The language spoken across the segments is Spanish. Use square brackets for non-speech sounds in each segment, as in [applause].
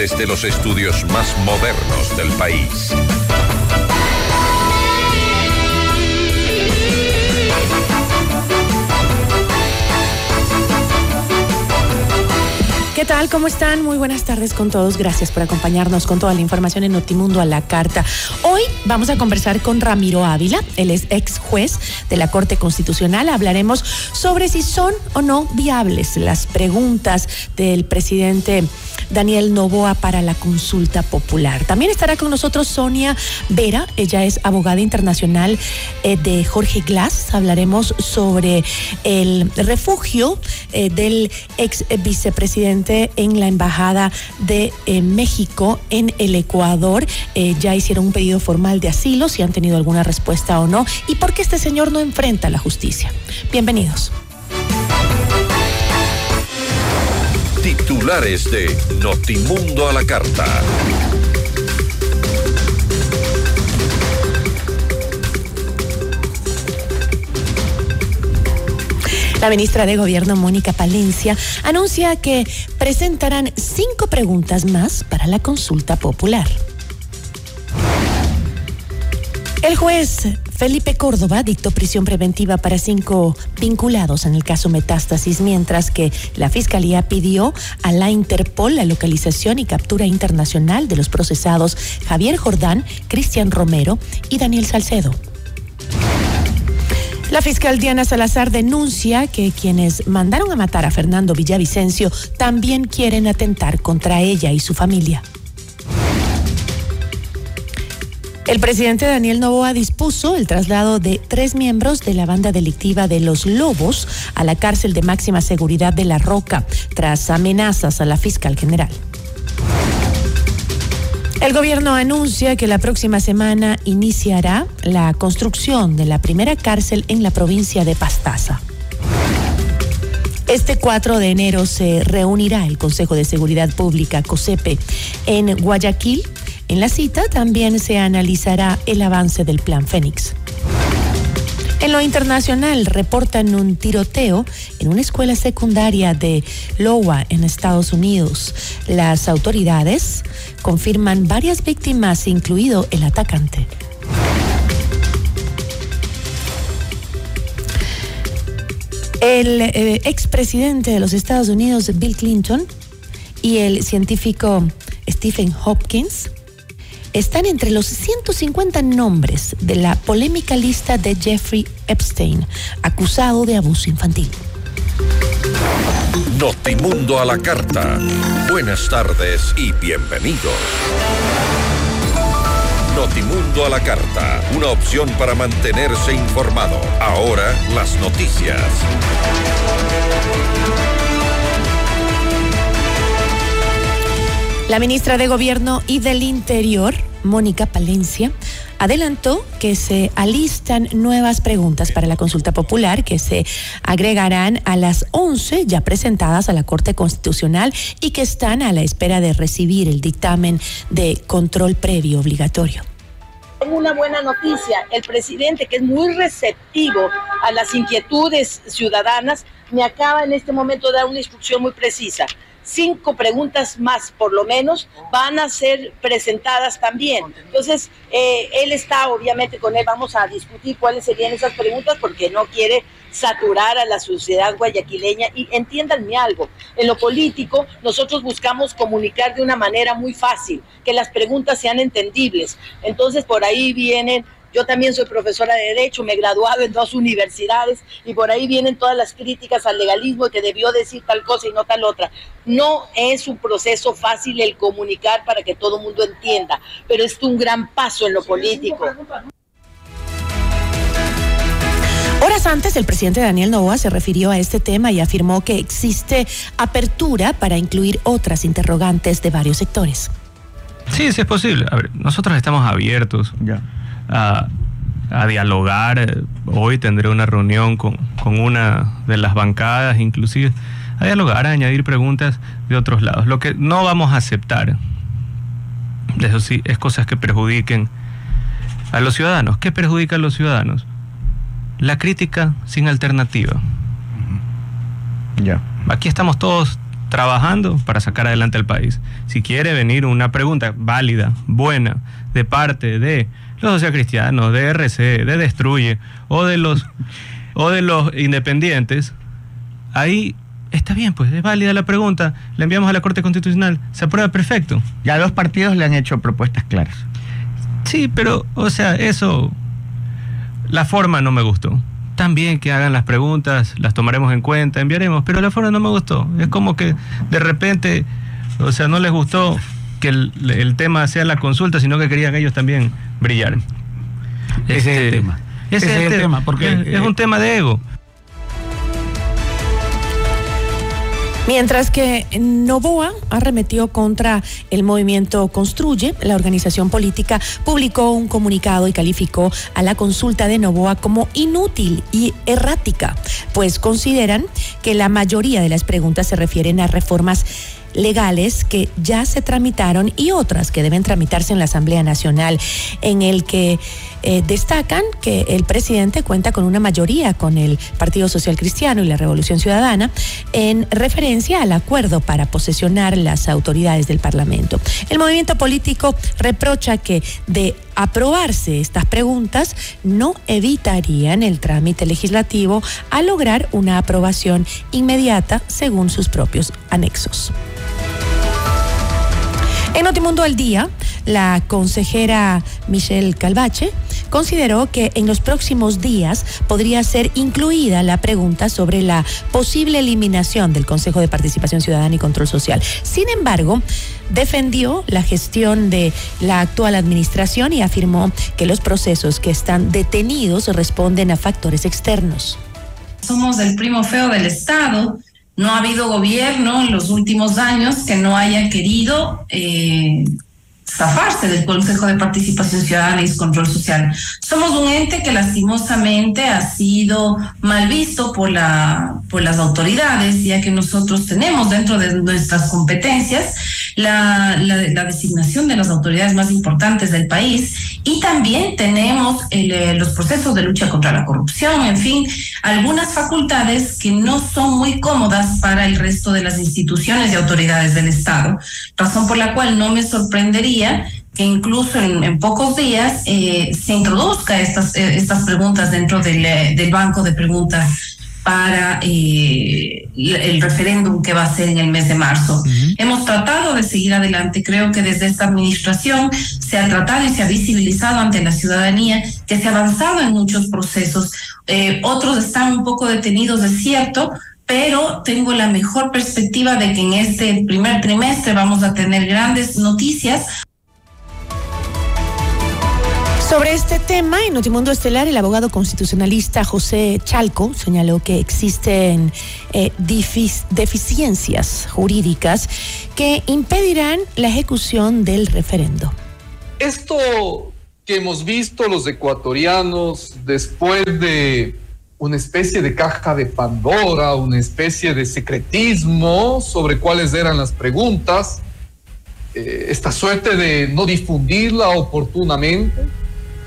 Desde los estudios más modernos del país. ¿Qué tal? ¿Cómo están? Muy buenas tardes con todos. Gracias por acompañarnos con toda la información en Notimundo a la carta. Hoy vamos a conversar con Ramiro Ávila. Él es ex juez de la Corte Constitucional. Hablaremos sobre si son o no viables las preguntas del presidente Daniel Novoa para la consulta popular. También estará con nosotros Sonia Vera. Ella es abogada internacional eh, de Jorge Glass. Hablaremos sobre el refugio eh, del ex vicepresidente en la Embajada de eh, México en el Ecuador. Ya hicieron un pedido formal de asilo, si han tenido alguna respuesta o no, y por qué este señor no enfrenta la justicia. Bienvenidos. Titulares de Notimundo a la Carta. La ministra de Gobierno, Mónica Palencia, anuncia que presentarán cinco preguntas más para la consulta popular. El juez Felipe Córdoba dictó prisión preventiva para cinco vinculados en el caso Metástasis, mientras que la Fiscalía pidió a la Interpol la localización y captura internacional de los procesados Javier Jordán, Cristian Romero y Daniel Salcedo. La fiscal Diana Salazar denuncia que quienes mandaron a matar a Fernando Villavicencio también quieren atentar contra ella y su familia. El presidente Daniel Novoa dispuso el traslado de tres miembros de la banda delictiva de los Lobos a la cárcel de máxima seguridad de La Roca tras amenazas a la fiscal general. El gobierno anuncia que la próxima semana iniciará la construcción de la primera cárcel en la provincia de Pastaza. Este 4 de enero se reunirá el Consejo de Seguridad Pública, COSEPE, en Guayaquil. En la cita también se analizará el avance del Plan Fénix. En lo internacional, reportan un tiroteo en una escuela secundaria de Iowa, en Estados Unidos. Las autoridades confirman varias víctimas, incluido el atacante. El eh, expresidente de los Estados Unidos, Bill Clinton, y el científico Stephen Hopkins están entre los 150 nombres de la polémica lista de Jeffrey Epstein, acusado de abuso infantil. Notimundo a la carta. Buenas tardes y bienvenidos. Notimundo a la carta, una opción para mantenerse informado. Ahora las noticias. La ministra de Gobierno y del Interior, Mónica Palencia, adelantó que se alistan nuevas preguntas para la consulta popular que se agregarán a las 11 ya presentadas a la Corte Constitucional y que están a la espera de recibir el dictamen de control previo obligatorio. Tengo una buena noticia, el presidente que es muy receptivo a las inquietudes ciudadanas me acaba en este momento de dar una instrucción muy precisa cinco preguntas más, por lo menos, van a ser presentadas también. Entonces, eh, él está, obviamente, con él vamos a discutir cuáles serían esas preguntas porque no quiere saturar a la sociedad guayaquileña. Y entiéndanme algo, en lo político nosotros buscamos comunicar de una manera muy fácil, que las preguntas sean entendibles. Entonces, por ahí vienen yo también soy profesora de Derecho, me he graduado en dos universidades y por ahí vienen todas las críticas al legalismo que debió decir tal cosa y no tal otra. No es un proceso fácil el comunicar para que todo el mundo entienda, pero es un gran paso en lo político. Horas antes, el presidente Daniel Novoa se refirió a este tema y afirmó que existe apertura para incluir otras interrogantes de varios sectores. Sí, sí es posible. A ver, nosotros estamos abiertos. Ya a, dialogar. Hoy tendré una reunión con, una de las bancadas, inclusive, a dialogar, a añadir preguntas de otros lados. Lo que no vamos a aceptar, eso sí, es cosas que perjudiquen a los ciudadanos. ¿Qué perjudica a los ciudadanos? La crítica sin alternativa. Ya. Aquí estamos todos trabajando para sacar adelante al país. Si quiere venir una pregunta válida, buena, de parte de los socialcristianos, de RC, de Destruye o de los o de los independientes, ahí está bien, pues es válida la pregunta, la enviamos a la Corte Constitucional, se aprueba perfecto. Ya los partidos le han hecho propuestas claras. Sí, pero, o sea, eso, la forma no me gustó. También que hagan las preguntas, las tomaremos en cuenta, enviaremos, pero la forma no me gustó. Es como que de repente, o sea, no les gustó que el, tema sea la consulta, sino que querían ellos también brillar. Ese es el este, tema. Ese, es el, tema, porque es, un tema de ego. Mientras que Novoa arremetió contra el movimiento Construye, la organización política publicó un comunicado y calificó a la consulta de Novoa como inútil y errática, pues consideran que la mayoría de las preguntas se refieren a reformas legales que ya se tramitaron y otras que deben tramitarse en la Asamblea Nacional, en el que eh, destacan que el presidente cuenta con una mayoría con el Partido Social Cristiano y la Revolución Ciudadana en referencia al acuerdo para posesionar las autoridades del Parlamento. El movimiento político reprocha que de aprobarse estas preguntas no evitarían el trámite legislativo a lograr una aprobación inmediata según sus propios anexos. En Notimundo al Día, la consejera Michelle Calvache consideró que en los próximos días podría ser incluida la pregunta sobre la posible eliminación del Consejo de Participación Ciudadana y Control Social. Sin embargo, defendió la gestión de la actual administración y afirmó que los procesos que están detenidos responden a factores externos. Somos el primo feo del Estado no ha habido gobierno en los últimos años que no haya querido eh, zafarse del Consejo de Participación Ciudadana y Control Social. Somos un ente que lastimosamente ha sido mal visto por, la, por las autoridades, ya que nosotros tenemos dentro de nuestras competencias la, la, designación de las autoridades más importantes del país. Y también tenemos eh, los procesos de lucha contra la corrupción, en fin, algunas facultades que no son muy cómodas para el resto de las instituciones y autoridades del Estado, razón por la cual no me sorprendería que incluso en, pocos días eh, se introduzca estas, eh, estas preguntas dentro del, del banco de preguntas para eh, el referéndum que va a ser en el mes de marzo. Hemos tratado de seguir adelante. Creo que desde esta administración se ha tratado y se ha visibilizado ante la ciudadanía que se ha avanzado en muchos procesos. Eh, otros están un poco detenidos, es cierto, pero tengo la mejor perspectiva de que en este primer trimestre vamos a tener grandes noticias sobre este tema, en Notimundo Estelar, el abogado constitucionalista José Chalco señaló que existen eh, deficiencias jurídicas que impedirán la ejecución del referendo. Esto que hemos visto los ecuatorianos después de una especie de caja de Pandora, una especie de secretismo sobre cuáles eran las preguntas, eh, esta suerte de no difundirla oportunamente,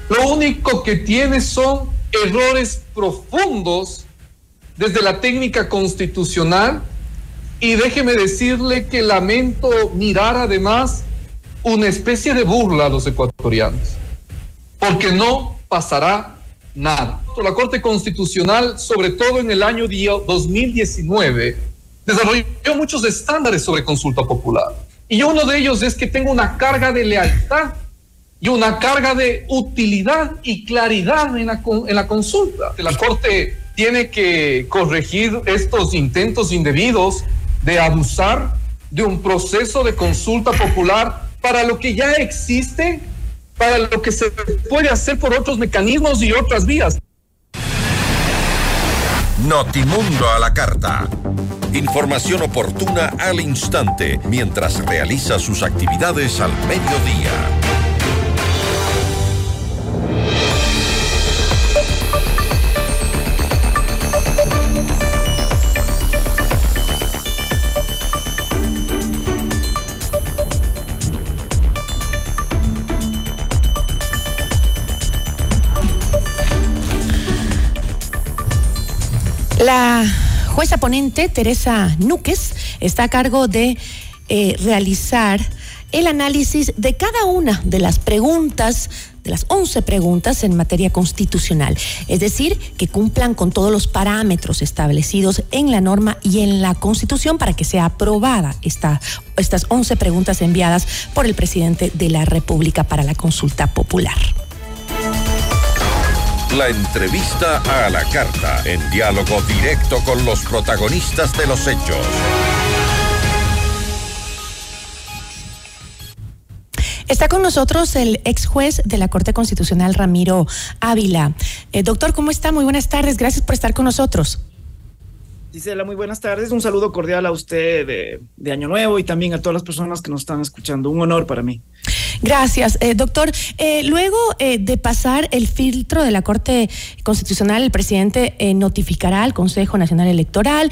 lo único que tiene son errores profundos desde la técnica constitucional Y déjeme decirle que lamento mirar además una especie de burla a los ecuatorianos, porque no pasará nada. La Corte Constitucional, sobre todo en el año 2019, desarrolló muchos estándares sobre consulta popular. Y uno de ellos es que tenga una carga de lealtad y una carga de utilidad y claridad en la, en la consulta. La Corte tiene que corregir estos intentos indebidos de abusar de un proceso de consulta popular para lo que ya existe, para lo que se puede hacer por otros mecanismos y otras vías. Notimundo a la carta. Información oportuna al instante mientras realiza sus actividades al mediodía. La jueza ponente, Teresa Núquez, está a cargo de eh, realizar el análisis de cada una de las preguntas, de las 11 preguntas en materia constitucional. Es decir, que cumplan con todos los parámetros establecidos en la norma y en la Constitución para que sea aprobada esta, estas 11 preguntas enviadas por el presidente de la República para la consulta popular. La entrevista a la carta, en diálogo directo con los protagonistas de los hechos. Está con nosotros el ex juez de la Corte Constitucional, Ramiro Ávila. Eh, doctor, ¿cómo está? Muy buenas tardes. Gracias por estar con nosotros. Gisela, muy buenas tardes. Un saludo cordial a usted de, de, Año Nuevo y también a todas las personas que nos están escuchando. Un honor para mí. Gracias, eh, doctor. Eh, luego eh, de pasar el filtro de la Corte Constitucional, el presidente notificará al Consejo Nacional Electoral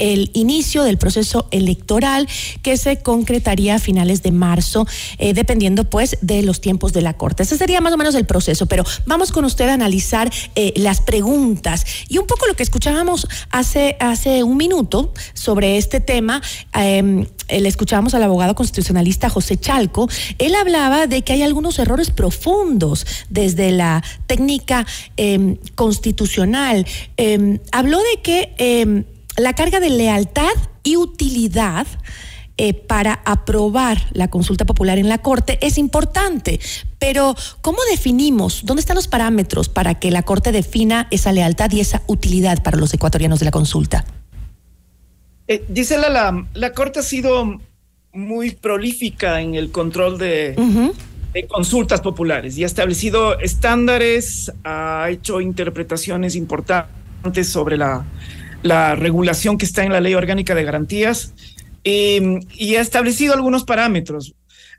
el inicio del proceso electoral que se concretaría a finales de marzo, eh, dependiendo pues de los tiempos de la Corte. Ese sería más o menos el proceso, pero vamos con usted a analizar eh, las preguntas y un poco lo que escuchábamos hace, hace un minuto sobre este tema. Eh, le escuchábamos al abogado constitucionalista José Chalco, él hablaba de que hay algunos errores profundos desde la técnica eh, constitucional. Eh, habló de que la carga de lealtad y utilidad eh, para aprobar la consulta popular en la Corte es importante, pero ¿cómo definimos? ¿Dónde están los parámetros para que la Corte defina esa lealtad y esa utilidad para los ecuatorianos de la consulta? Eh, Gisela, la, la Corte ha sido muy prolífica en el control de, uh -huh. de, consultas populares y ha establecido estándares, ha hecho interpretaciones importantes sobre la, la regulación que está en la Ley Orgánica de Garantías eh, y ha establecido algunos parámetros.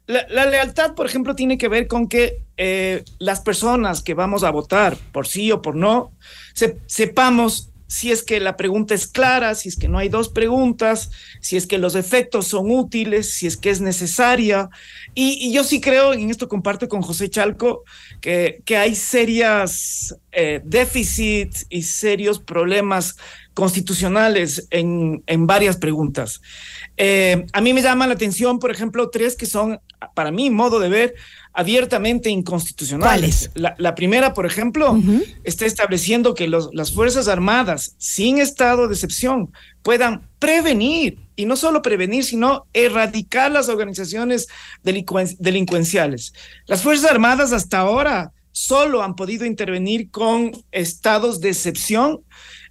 La, la, lealtad, por ejemplo, tiene que ver con que eh, las personas que vamos a votar por sí o por no, se, sepamos si es que la pregunta es clara, si es que no hay dos preguntas, si es que los efectos son útiles, si es que es necesaria. Y, y yo sí creo, en esto comparto con José Chalco, que, que hay serias eh, déficits y serios problemas constitucionales en, en varias preguntas. Eh, a mí me llama la atención, por ejemplo, tres que son, para mí, modo de ver, abiertamente inconstitucionales. La, la, primera, por ejemplo, uh -huh. está estableciendo que los, las Fuerzas Armadas, sin estado de excepción, puedan prevenir, y no solo prevenir, sino erradicar las organizaciones delincuenciales. Las Fuerzas Armadas hasta ahora solo han podido intervenir con estados de excepción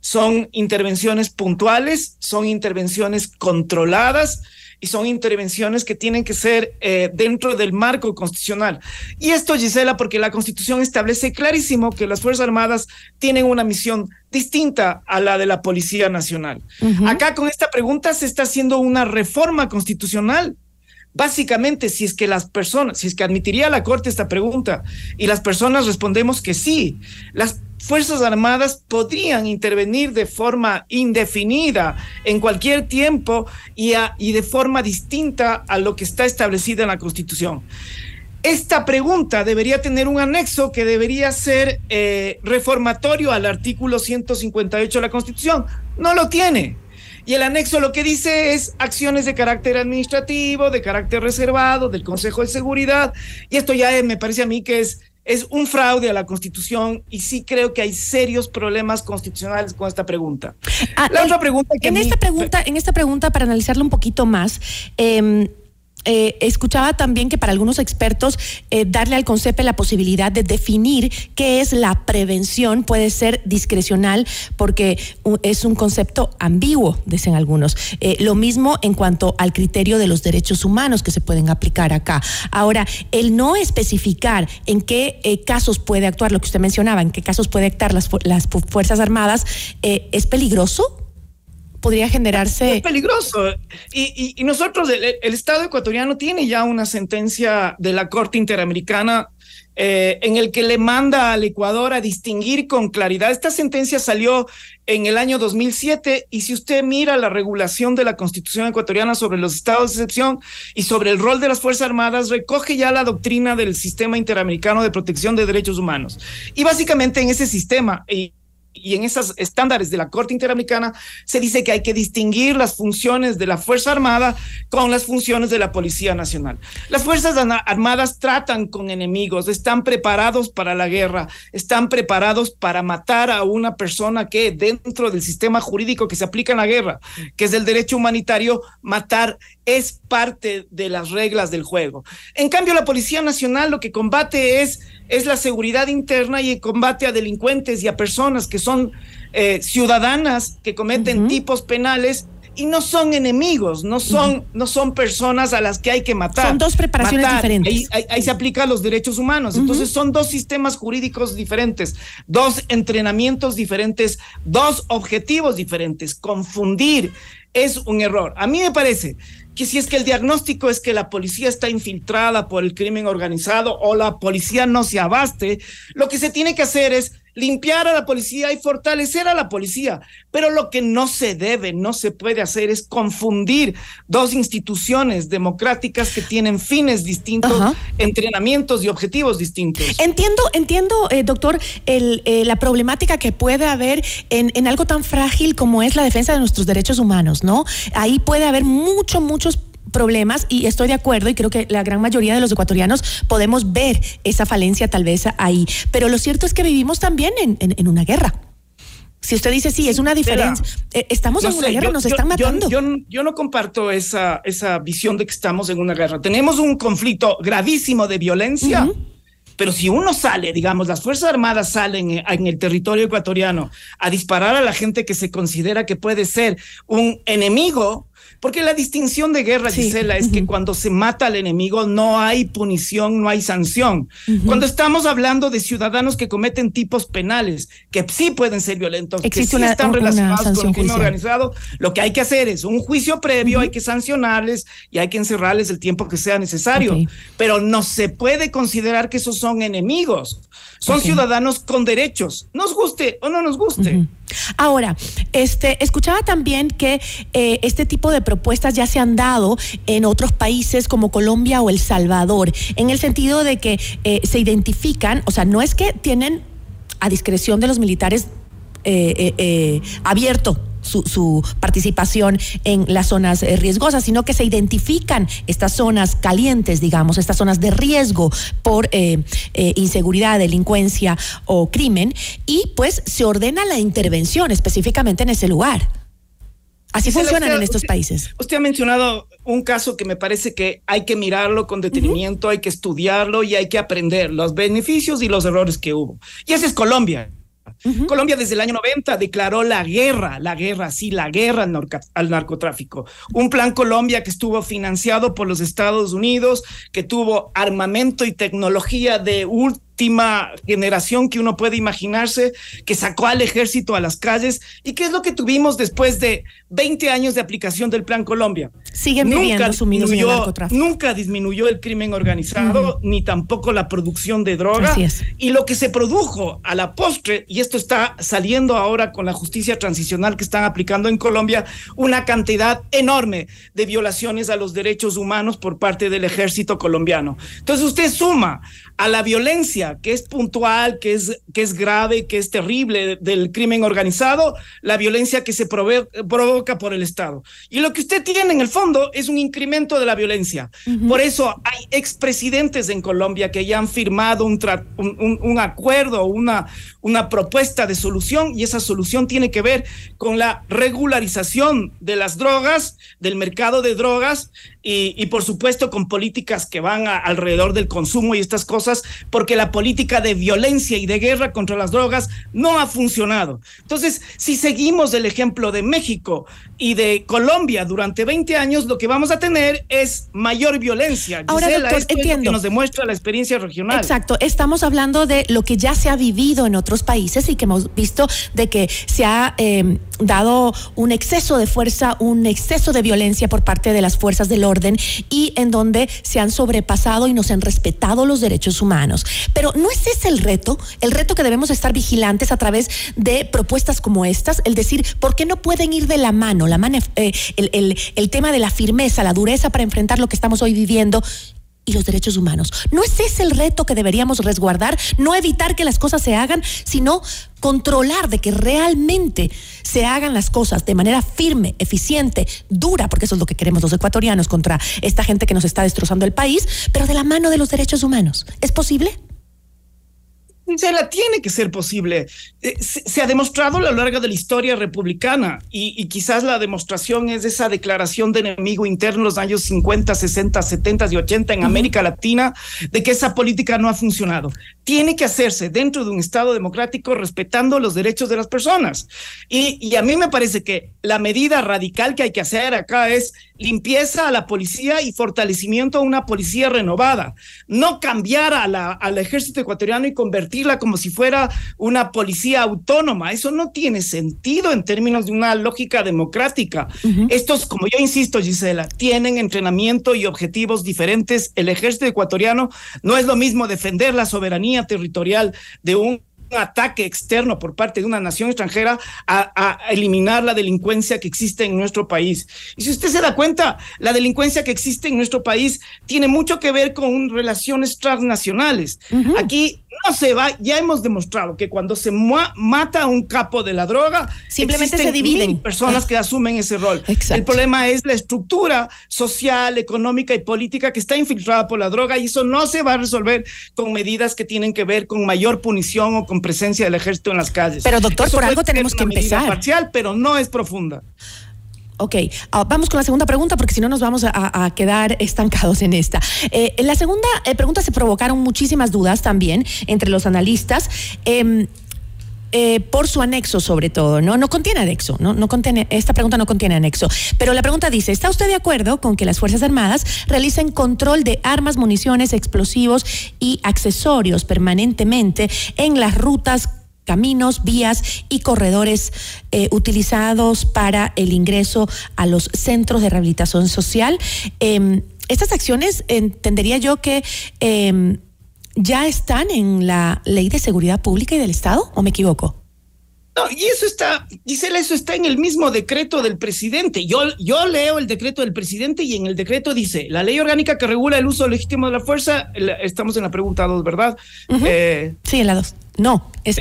son intervenciones puntuales, son intervenciones controladas y son intervenciones que tienen que ser eh, dentro del marco constitucional. Y esto, Gisela, porque la Constitución establece clarísimo que las Fuerzas Armadas tienen una misión distinta a la de la Policía Nacional. Uh -huh. Acá con esta pregunta se está haciendo una reforma constitucional Básicamente, si es que las personas, si es que admitiría la Corte esta pregunta y las personas respondemos que sí, las Fuerzas Armadas podrían intervenir de forma indefinida en cualquier tiempo y, de forma distinta a lo que está establecido en la Constitución. Esta pregunta debería tener un anexo que debería ser eh, reformatorio al artículo 158 de la Constitución. No lo tiene. Y el anexo lo que dice es acciones de carácter administrativo, de carácter reservado, del Consejo de Seguridad. Y esto ya me parece a mí que es es un fraude a la Constitución y sí creo que hay serios problemas constitucionales con esta pregunta. Ah, la otra pregunta que en esta pregunta, en esta pregunta para analizarlo un poquito más. Eh, eh, escuchaba también que para algunos expertos eh, darle al CONCEPE la posibilidad de definir qué es la prevención puede ser discrecional porque es un concepto ambiguo, dicen algunos. Eh, lo mismo en cuanto al criterio de los derechos humanos que se pueden aplicar acá. Ahora, el no especificar en qué casos puede actuar, lo que usted mencionaba, en qué casos puede actuar las, las Fuerzas Armadas, ¿es peligroso? Podría generarse. Es peligroso. Y, nosotros, el, Estado ecuatoriano tiene ya una sentencia de la Corte Interamericana eh, en el que le manda al Ecuador a distinguir con claridad. Esta sentencia salió en el año 2007 y si usted mira la regulación de la Constitución ecuatoriana sobre los estados de excepción y sobre el rol de las Fuerzas Armadas, recoge ya la doctrina del Sistema Interamericano de Protección de Derechos Humanos. Y básicamente en ese sistema, y y en esos estándares de la Corte Interamericana se dice que hay que distinguir las funciones de la Fuerza Armada con las funciones de la Policía Nacional. Las Fuerzas Armadas tratan con enemigos, están preparados para la guerra, están preparados para matar a una persona que dentro del sistema jurídico que se aplica en la guerra, que es el derecho humanitario, matar es parte de las reglas del juego. En cambio, la Policía Nacional lo que combate es, es la seguridad interna y combate a delincuentes y a personas que son eh, ciudadanas que cometen tipos penales y no son enemigos, no son, no son personas a las que hay que matar. Son dos preparaciones diferentes. Ahí, se aplican los derechos humanos. Entonces son dos sistemas jurídicos diferentes, dos entrenamientos diferentes, dos objetivos diferentes. Confundir es un error. A mí me parece que si es que el diagnóstico es que la policía está infiltrada por el crimen organizado o la policía no se abaste, lo que se tiene que hacer es limpiar a la policía y fortalecer a la policía. Pero lo que no se debe, no se puede hacer es confundir dos instituciones democráticas que tienen fines distintos, entrenamientos y objetivos distintos. Entiendo, entiendo, eh, doctor, el, eh, la problemática que puede haber en, en algo tan frágil como es la defensa de nuestros derechos humanos, ¿no? Ahí puede haber mucho, muchos problemas y estoy de acuerdo y creo que la gran mayoría de los ecuatorianos podemos ver esa falencia tal vez ahí. Pero lo cierto es que vivimos también en, una guerra. Si usted dice sí, es una diferencia. Eh, estamos en una guerra, nos están matando. Yo, no comparto esa, esa visión de que estamos en una guerra. Tenemos un conflicto gravísimo de violencia. Pero si uno sale, digamos, las Fuerzas Armadas salen en el territorio ecuatoriano a disparar a la gente que se considera que puede ser un enemigo, porque la distinción de guerra, Gisela, es que cuando se mata al enemigo no hay punición, no hay sanción. Cuando estamos hablando de ciudadanos que cometen tipos penales, que sí pueden ser violentos, que sí están relacionados con el crimen organizado, lo que hay que hacer es un juicio previo, hay que sancionarles y hay que encerrarles el tiempo que sea necesario. Pero no se puede considerar que esos son enemigos. Son ciudadanos con derechos, nos guste o no nos guste. Ahora, este, escuchaba también que eh, este tipo de propuestas ya se han dado en otros países como Colombia o El Salvador, en el sentido de que eh, se identifican, o sea, no es que tienen a discreción de los militares eh, abierto su, participación en las zonas eh, riesgosas, sino que se identifican estas zonas calientes, digamos, estas zonas de riesgo por eh, eh, inseguridad, delincuencia o crimen, y pues se ordena la intervención específicamente en ese lugar. Así funcionan en estos países. Usted ha mencionado un caso que me parece que hay que mirarlo con detenimiento, hay que estudiarlo y hay que aprender los beneficios y los errores que hubo. Y ese es Colombia. Colombia desde el año 90 declaró la guerra, la guerra, sí, la guerra al, al, narcotráfico. Un plan Colombia que estuvo financiado por los Estados Unidos, que tuvo armamento y tecnología de última última generación que uno puede imaginarse, que sacó al ejército a las calles. ¿Y qué es lo que tuvimos después de 20 años de aplicación del Plan Colombia? Siguen nunca disminuyó, Nunca disminuyó el crimen organizado, ni tampoco la producción de droga. Y lo que se produjo a la postre, y esto está saliendo ahora con la justicia transicional que están aplicando en Colombia, una cantidad enorme de violaciones a los derechos humanos por parte del ejército colombiano. Entonces usted suma a la violencia, que es puntual, que es, que es grave, que es terrible del crimen organizado, la violencia que se provoca por el Estado. Y lo que usted tiene en el fondo es un incremento de la violencia. Por eso hay expresidentes en Colombia que ya han firmado un, un, un, acuerdo, una, una propuesta de solución, y esa solución tiene que ver con la regularización de las drogas, del mercado de drogas, y, y por supuesto con políticas que van alrededor del consumo y estas cosas, porque la política de violencia y de guerra contra las drogas no ha funcionado. Entonces, si seguimos el ejemplo de México y de Colombia durante 20 años, lo que vamos a tener es mayor violencia. Ahora, doctor, entiendo. que nos demuestra la experiencia regional. Exacto, estamos hablando de lo que ya se ha vivido en otros países y que hemos visto de que se ha eh, dado un exceso de fuerza, un exceso de violencia por parte de las fuerzas del orden y en donde se han sobrepasado y no se han respetado los humanos. Pero ¿no es ese el reto? El reto que debemos estar vigilantes a través de propuestas como estas, el decir, ¿por qué no pueden ir de la mano? La mano eh, el, el tema de la firmeza, la dureza para enfrentar lo que estamos hoy viviendo y los derechos humanos. ¿No es ese el reto que deberíamos resguardar? No evitar que las cosas se hagan, sino controlar de que realmente se hagan las cosas de manera firme, eficiente, dura, porque eso es lo que queremos los ecuatorianos contra esta gente que nos está destrozando el país, pero de la mano de los derechos humanos. ¿Es posible? Se la tiene que ser posible. Eh, se, ha demostrado a lo largo de la historia republicana y, quizás la demostración es esa declaración de enemigo interno en los años 50, 60, 70 y 80 en América Latina de que esa política no ha funcionado. Tiene que hacerse dentro de un Estado democrático respetando los derechos de las personas. Y, y a mí me parece que la medida radical que hay que hacer acá es limpieza a la policía y fortalecimiento a una policía renovada. No cambiar a la, al ejército ecuatoriano y convertirla como si fuera una policía autónoma. Eso no tiene sentido en términos de una lógica democrática. Estos, como yo insisto, Gisela, tienen entrenamiento y objetivos diferentes. El ejército ecuatoriano no es lo mismo defender la soberanía territorial de un ataque externo por parte de una nación extranjera a, eliminar la delincuencia que existe en nuestro país. Y si usted se da cuenta, la delincuencia que existe en nuestro país tiene mucho que ver con relaciones transnacionales. Aquí no se va, ya hemos demostrado que cuando se mata a un capo de la droga, simplemente se dividen personas que asumen ese rol. El problema es la estructura social, económica y política que está infiltrada por la droga y eso no se va a resolver con medidas que tienen que ver con mayor punición o con presencia del ejército en las calles. Pero doctor, por algo tenemos que empezar. Parcial, pero no es profunda. Ok, ah, vamos con la segunda pregunta porque si no nos vamos a, quedar estancados en esta. Eh, en la segunda eh, pregunta se provocaron muchísimas dudas también entre los analistas. Em, eh, por su anexo sobre todo, ¿no? No contiene anexo, ¿no? No contiene, esta pregunta no contiene anexo. Pero la pregunta dice, ¿está usted de acuerdo con que las Fuerzas Armadas realicen control de armas, municiones, explosivos y accesorios permanentemente en las rutas caminos, vías y corredores eh, utilizados para el ingreso a los centros de rehabilitación social. Em, estas acciones entendería yo que em, ya están en la ley de seguridad pública y del Estado, ¿o me equivoco? No, y eso está, Gisela, eso está en el mismo decreto del presidente. Yo, yo leo el decreto del presidente y en el decreto dice, la ley orgánica que regula el uso legítimo de la fuerza, estamos en la pregunta 2, ¿verdad? Eh, sí, en la 2. No, es,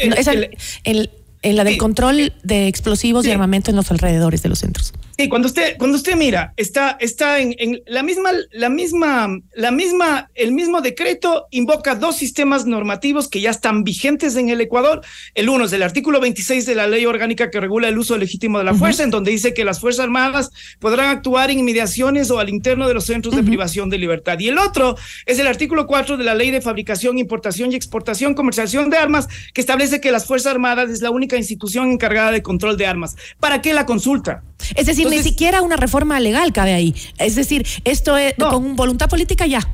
el, en la del control de explosivos y armamento en los alrededores de los centros. Sí, cuando usted, cuando usted mira, está, está en, la misma, la misma, la misma, el mismo decreto invoca dos sistemas normativos que ya están vigentes en el Ecuador. El uno es el artículo 26 de la ley orgánica que regula el uso legítimo de la fuerza, en donde dice que las Fuerzas Armadas podrán actuar en inmediaciones o al interno de los centros de privación de libertad. Y el otro es el artículo 4 de la ley de fabricación, importación y exportación, comercialización de armas, que establece que las Fuerzas Armadas es la única institución encargada de control de armas. ¿Para qué la consulta? Es decir, ni siquiera una reforma legal cabe ahí. Es decir, esto es con voluntad política ya.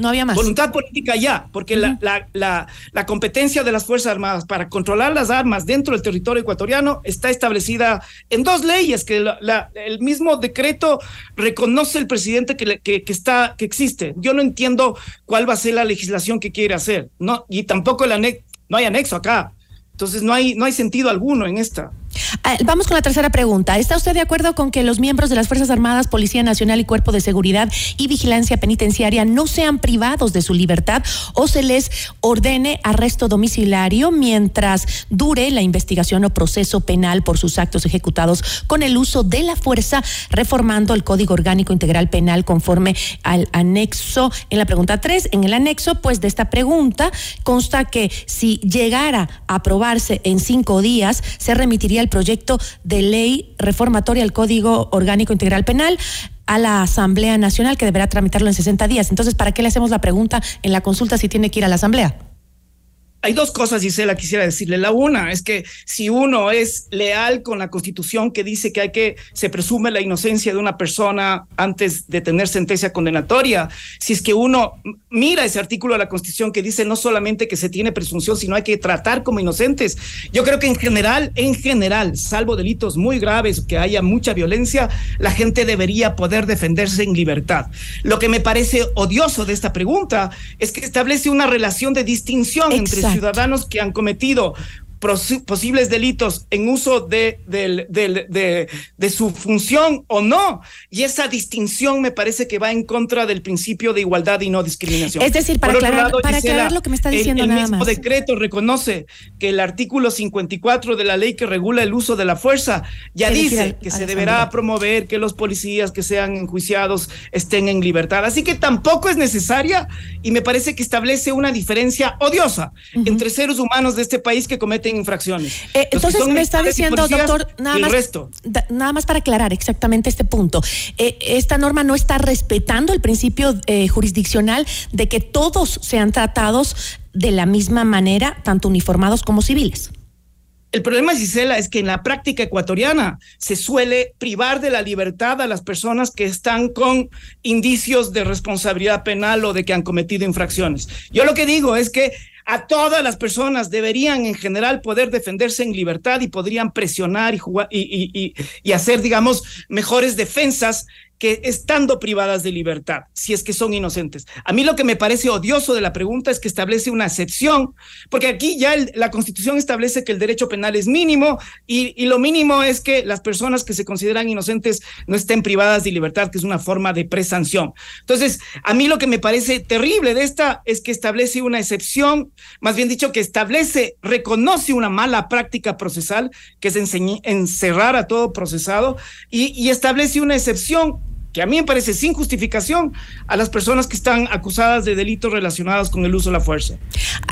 No había más. Voluntad política ya, porque la, la, la, competencia de las Fuerzas Armadas para controlar las armas dentro del territorio ecuatoriano está establecida en dos leyes que el mismo decreto reconoce el presidente que, que, que, está, que existe. Yo no entiendo cuál va a ser la legislación que quiere hacer. No, y tampoco el no hay anexo acá. Entonces no hay, no hay sentido alguno en esta. Ah, vamos con la tercera pregunta. ¿Está usted de acuerdo con que los miembros de las Fuerzas Armadas, Policía Nacional y Cuerpo de Seguridad y Vigilancia Penitenciaria no sean privados de su libertad o se les ordene arresto domiciliario mientras dure la investigación o proceso penal por sus actos ejecutados con el uso de la fuerza, reformando el Código Orgánico Integral Penal conforme al anexo en la pregunta 3? En el anexo, pues, de esta pregunta consta que si llegara a aprobarse en cinco días, se remitiría el proyecto de ley reformatoria al Código Orgánico Integral Penal a la Asamblea Nacional que deberá tramitarlo en 60 días. Entonces, ¿para qué le hacemos la pregunta en la consulta si tiene que ir a la Asamblea? Hay dos cosas, Gisela, quisiera decirle. La una es que si uno es leal con la constitución que dice que hay que, se presume la inocencia de una persona antes de tener sentencia condenatoria, si es que uno mira ese artículo de la constitución que dice no solamente que se tiene presunción, sino hay que tratar como inocentes. Yo creo que en general, en general, salvo delitos muy graves, que haya mucha violencia, la gente debería poder defenderse en libertad. Lo que me parece odioso de esta pregunta es que establece una relación de distinción entre ciudadanos que han cometido posibles delitos en uso de, de, de, su función o no. Y esa distinción me parece que va en contra del principio de igualdad y no discriminación. Es decir, para, aclarar, para aclarar, lo que me está diciendo el, el mismo decreto reconoce que el artículo 54 de la ley que regula el uso de la fuerza ya dice que se deberá promover que los policías que sean enjuiciados estén en libertad. Así que tampoco es necesaria y me parece que establece una diferencia odiosa entre seres humanos de este país que cometen infracciones. Eh, entonces me está diciendo, doctor, nada más, nada más para aclarar exactamente este punto. Eh, esta norma no está respetando el principio eh, jurisdiccional de que todos sean tratados de la misma manera, tanto uniformados como civiles. El problema, Gisela, es que en la práctica ecuatoriana se suele privar de la libertad a las personas que están con indicios de responsabilidad penal o de que han cometido infracciones. Yo lo que digo es que a todas las personas deberían en general poder defenderse en libertad y podrían presionar y, jugar, y, y hacer, digamos, mejores defensas que estando privadas de libertad, si es que son inocentes. A mí lo que me parece odioso de la pregunta es que establece una excepción, porque aquí ya la Constitución establece que el derecho penal es mínimo y, y, lo mínimo es que las personas que se consideran inocentes no estén privadas de libertad, que es una forma de presanción. Entonces, a mí lo que me parece terrible de esta es que establece una excepción, más bien dicho, que establece, reconoce una mala práctica procesal, que es encerrar a todo procesado, y, y establece una excepción que a mí me parece sin justificación a las personas que están acusadas de delitos relacionados con el uso de la fuerza.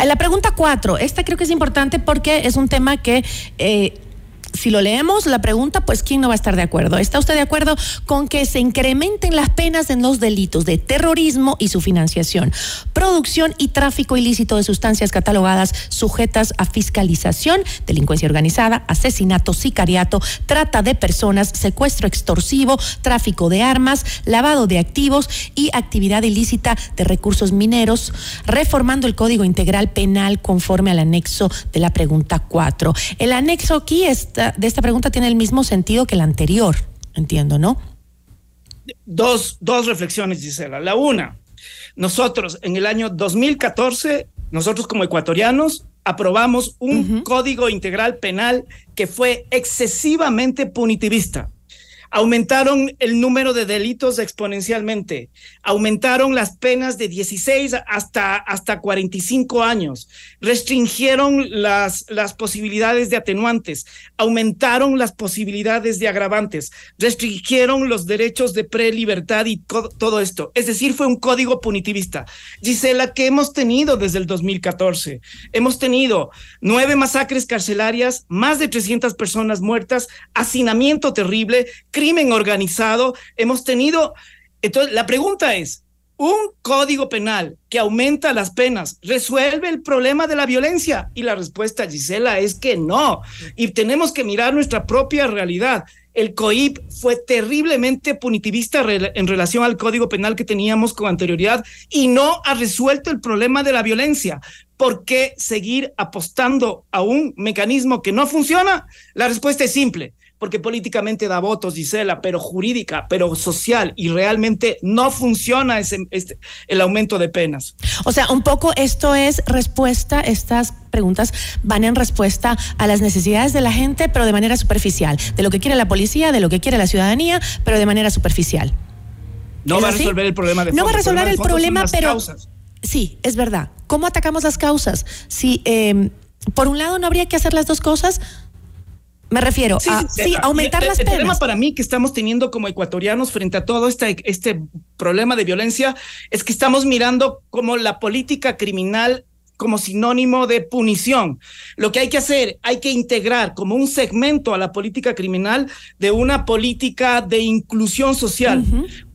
La pregunta cuatro, esta creo que es importante porque es un tema que eh, si lo leemos, la pregunta, pues, ¿quién no va a estar de acuerdo? ¿Está usted de acuerdo con que se incrementen las penas en los delitos de terrorismo y su financiación, producción y tráfico ilícito de sustancias catalogadas sujetas a fiscalización, delincuencia organizada, asesinato, sicariato, trata de personas, secuestro extorsivo, tráfico de armas, lavado de activos y actividad ilícita de recursos mineros, reformando el Código Integral Penal conforme al anexo de la pregunta 4? El anexo aquí está de esta pregunta tiene el mismo sentido que la anterior, entiendo, ¿no? Dos, dos reflexiones, Gisela. La una, nosotros en el año 2014, nosotros como ecuatorianos, aprobamos un código integral penal que fue excesivamente punitivista aumentaron el número de delitos exponencialmente, aumentaron las penas de 16 hasta, hasta 45 años, restringieron las, las posibilidades de atenuantes, aumentaron las posibilidades de agravantes, restringieron los derechos de prelibertad y todo esto. Es decir, fue un código punitivista. Gisela, que hemos tenido desde el 2014? Hemos tenido nueve masacres carcelarias, más de 300 personas muertas, hacinamiento terrible, crimen organizado, hemos tenido... Entonces, la pregunta es, ¿un código penal que aumenta las penas resuelve el problema de la violencia? Y la respuesta, Gisela, es que no. Y tenemos que mirar nuestra propia realidad. El COIP fue terriblemente punitivista en relación al código penal que teníamos con anterioridad y no ha resuelto el problema de la violencia. ¿Por qué seguir apostando a un mecanismo que no funciona? La respuesta es simple porque políticamente da votos, Gisela, pero jurídica, pero social, y realmente no funciona ese, este, el aumento de penas. O sea, un poco esto es respuesta, estas preguntas van en respuesta a las necesidades de la gente, pero de manera superficial, de lo que quiere la policía, de lo que quiere la ciudadanía, pero de manera superficial. No va a resolver el problema de No va a resolver el problema, pero... Causas. Sí, es verdad. ¿Cómo atacamos las causas? Si, eh, por un lado, no habría que hacer las dos cosas. Me refiero Sí, a sí, sí, el- aumentar el, las el problema penas. para mí que estamos teniendo como ecuatorianos frente a todo este, este problema de violencia es que estamos mirando como la política criminal como sinónimo de punición. Lo que hay que hacer, hay que integrar como un segmento a la política criminal de una política de inclusión social.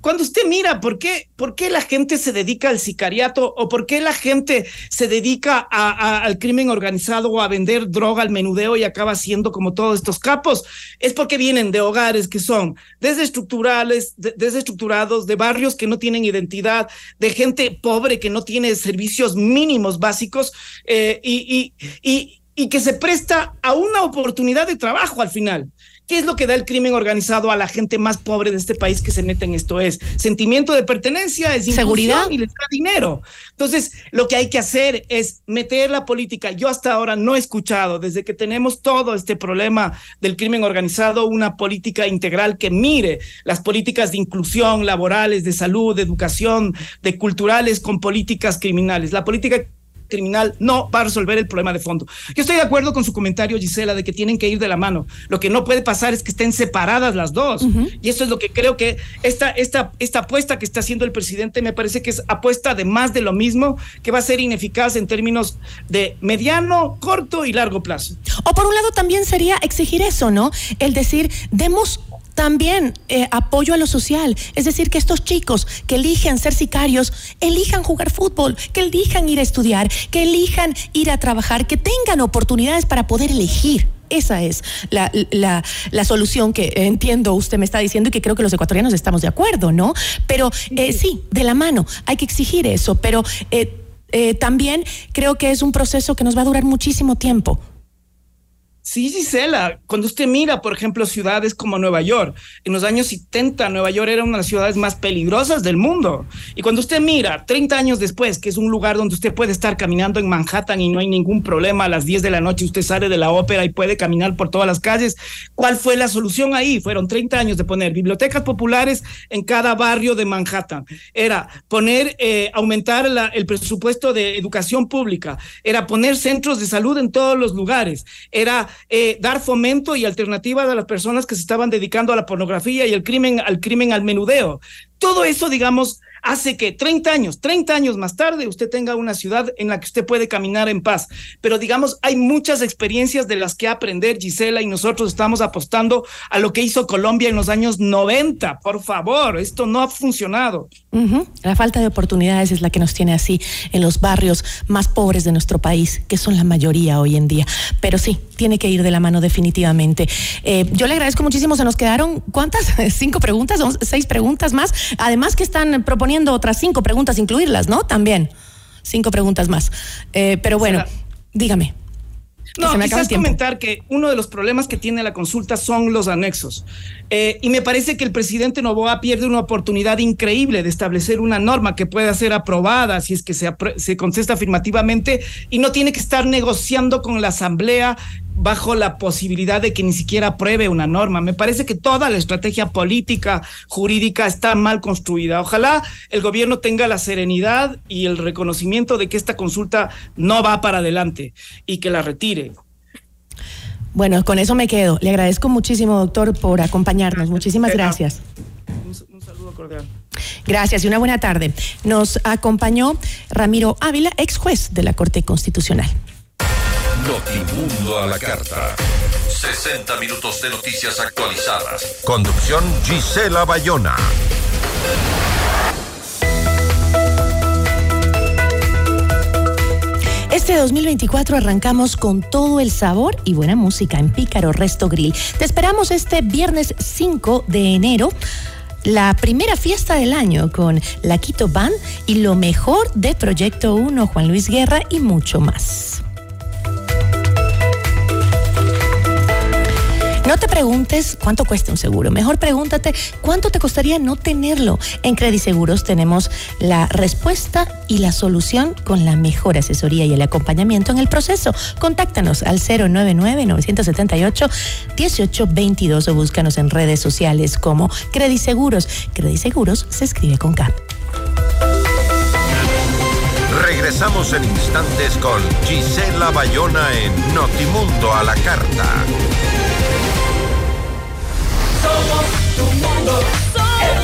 Cuando usted mira por qué, por qué la gente se dedica al sicariato o por qué la gente se dedica al crimen organizado o a vender droga al menudeo y acaba siendo como todos estos capos, es porque vienen de hogares que son desestructurales, de- desestructurados, de barrios que no tienen identidad, de gente pobre que no tiene servicios mínimos básicos eh, y, y, y, y que se presta a una oportunidad de trabajo al final. ¿Qué es lo que da el crimen organizado a la gente más pobre de este país que se mete en esto? Es sentimiento de pertenencia, es Seguridad. y les da dinero. Entonces, lo que hay que hacer es meter la política. Yo hasta ahora no he escuchado, desde que tenemos todo este problema del crimen organizado, una política integral que mire las políticas de inclusión laborales, de salud, de educación, de culturales con políticas criminales. La política criminal no va a resolver el problema de fondo. Yo estoy de acuerdo con su comentario, Gisela, de que tienen que ir de la mano. Lo que no puede pasar es que estén separadas las dos. Y eso es lo que creo que esta, esta, esta apuesta que está haciendo el presidente me parece que es apuesta de más de lo mismo, que va a ser ineficaz en términos de mediano, corto y largo plazo. O por un lado también sería exigir eso, ¿no? El decir, demos también eh, apoyo a lo social, es decir, que estos chicos que eligen ser sicarios, elijan jugar fútbol, que elijan ir a estudiar, que elijan ir a trabajar, que tengan oportunidades para poder elegir. Esa es la, la, la solución que entiendo usted me está diciendo y que creo que los ecuatorianos estamos de acuerdo, ¿no? Pero eh, sí, de la mano, hay que exigir eso, pero eh, eh, también creo que es un proceso que nos va a durar muchísimo tiempo. Sí, Gisela, cuando usted mira, por ejemplo, ciudades como Nueva York, en los años 70 Nueva York era una de las ciudades más peligrosas del mundo. Y cuando usted mira, 30 años después, que es un lugar donde usted puede estar caminando en Manhattan y no hay ningún problema, a las 10 de la noche usted sale de la ópera y puede caminar por todas las calles, ¿cuál fue la solución ahí? Fueron 30 años de poner bibliotecas populares en cada barrio de Manhattan. Era poner, eh, aumentar la- el presupuesto de educación pública, era poner centros de salud en todos los lugares, era eh, dar fomento y alternativas a las personas que se estaban dedicando a la pornografía y el crimen, al crimen al menudeo. Todo eso, digamos, hace que 30 años, 30 años más tarde, usted tenga una ciudad en la que usted puede caminar en paz. Pero digamos, hay muchas experiencias de las que aprender, Gisela, y nosotros estamos apostando a lo que hizo Colombia en los años 90. Por favor, esto no ha funcionado. La falta de oportunidades es la que nos tiene así en los barrios más pobres de nuestro país, que son la mayoría hoy en día. Pero sí, tiene que ir de la mano definitivamente. Eh, yo le agradezco muchísimo. Se nos quedaron, ¿cuántas? [laughs] ¿Cinco preguntas? ¿Once- ¿Seis preguntas más? Además que están proponiendo otras cinco preguntas, incluirlas, ¿no? También. Cinco preguntas más. Eh, pero bueno, dígame. No, quizás comentar que uno de los problemas que tiene la consulta son los anexos. Eh, y me parece que el presidente Novoa pierde una oportunidad increíble de establecer una norma que pueda ser aprobada si es que se, se contesta afirmativamente y no tiene que estar negociando con la Asamblea bajo la posibilidad de que ni siquiera apruebe una norma. Me parece que toda la estrategia política, jurídica está mal construida. Ojalá el gobierno tenga la serenidad y el reconocimiento de que esta consulta no va para adelante y que la retire. Bueno, con eso me quedo. Le agradezco muchísimo, doctor, por acompañarnos. Muchísimas gracias. Un, un saludo cordial. Gracias y una buena tarde. Nos acompañó Ramiro Ávila, ex juez de la Corte Constitucional. Notimundo a la carta. 60 minutos de noticias actualizadas. Conducción Gisela Bayona. Este 2024 arrancamos con todo el sabor y buena música en Pícaro Resto Grill. Te esperamos este viernes 5 de enero. La primera fiesta del año con la Quito Band y lo mejor de Proyecto 1, Juan Luis Guerra y mucho más. No te preguntes cuánto cuesta un seguro, mejor pregúntate cuánto te costaría no tenerlo. En Credit Seguros tenemos la respuesta y la solución con la mejor asesoría y el acompañamiento en el proceso. Contáctanos al 099-978-1822 o búscanos en redes sociales como. Credit Seguros se escribe con K. Regresamos en instantes con Gisela Bayona en Notimundo a la Carta. Somos tu mundo,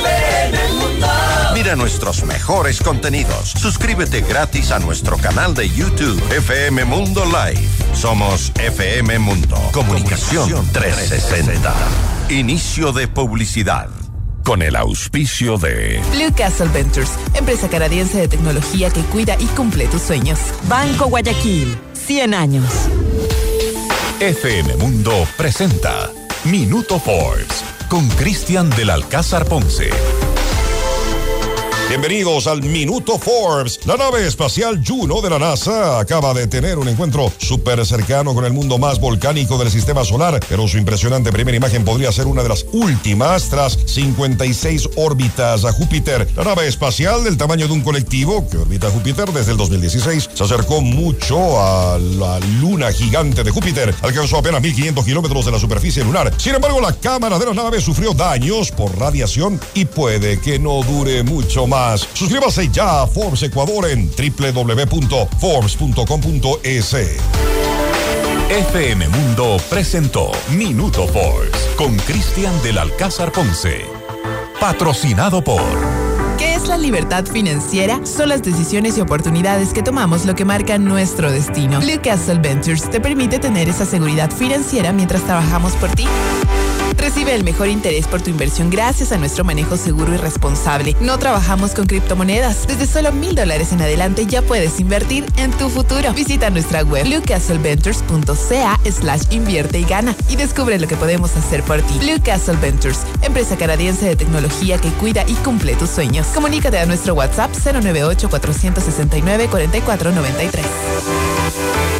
FM Mundo. Mira nuestros mejores contenidos. Suscríbete gratis a nuestro canal de YouTube FM Mundo Live. Somos FM Mundo. Comunicación 360. Inicio de publicidad. Con el auspicio de Blue Castle Ventures, empresa canadiense de tecnología que cuida y cumple tus sueños. Banco Guayaquil, 100 años. FM Mundo presenta Minuto Forbes con Cristian del Alcázar Ponce. Bienvenidos al Minuto Forbes. La nave espacial Juno de la NASA acaba de tener un encuentro súper cercano con el mundo más volcánico del sistema solar, pero su impresionante primera imagen podría ser una de las últimas tras 56 órbitas a Júpiter. La nave espacial del tamaño de un colectivo que orbita Júpiter desde el 2016 se acercó mucho a la luna gigante de Júpiter. Alcanzó apenas 1500 kilómetros de la superficie lunar. Sin embargo, la cámara de la nave sufrió daños por radiación y puede que no dure mucho más. Suscríbase ya a Forbes Ecuador en www.forbes.com.es. FM Mundo presentó Minuto Forbes con Cristian del Alcázar Ponce. Patrocinado por... ¿Qué es la libertad financiera? Son las decisiones y oportunidades que tomamos lo que marca nuestro destino. Blue Castle Ventures te permite tener esa seguridad financiera mientras trabajamos por ti. Recibe el mejor interés por tu inversión gracias a nuestro manejo seguro y responsable. No trabajamos con criptomonedas. Desde solo mil dólares en adelante ya puedes invertir en tu futuro. Visita nuestra web bluecastleventures.ca slash invierte y gana y descubre lo que podemos hacer por ti. Blue Castle Ventures, empresa canadiense de tecnología que cuida y cumple tus sueños. Comunícate a nuestro WhatsApp 098 469 4493.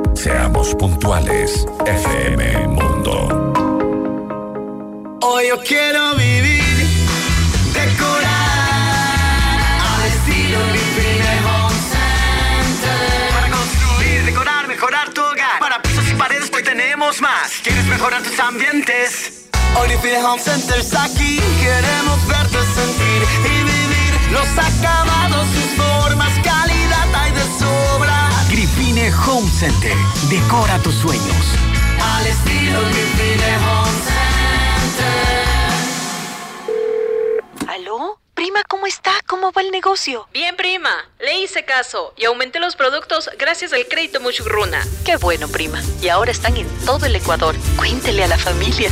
Seamos puntuales, FM Mundo. Hoy yo quiero vivir, decorar al estilo Living Home Center. Para construir, decorar, mejorar tu hogar. Para pisos y paredes hoy tenemos más. ¿Quieres mejorar tus ambientes? Hoy Living Home Center está aquí. Queremos verte sentir y vivir los acabados, Home Center. Decora tus sueños. Al estilo Grifine Home Center. ¿Aló? Prima, ¿cómo está? ¿Cómo va el negocio? Bien, prima. Le hice caso y aumenté los productos gracias al crédito Muchugruna. Qué bueno, prima. Y ahora están en todo el Ecuador. Cuéntele a la familia.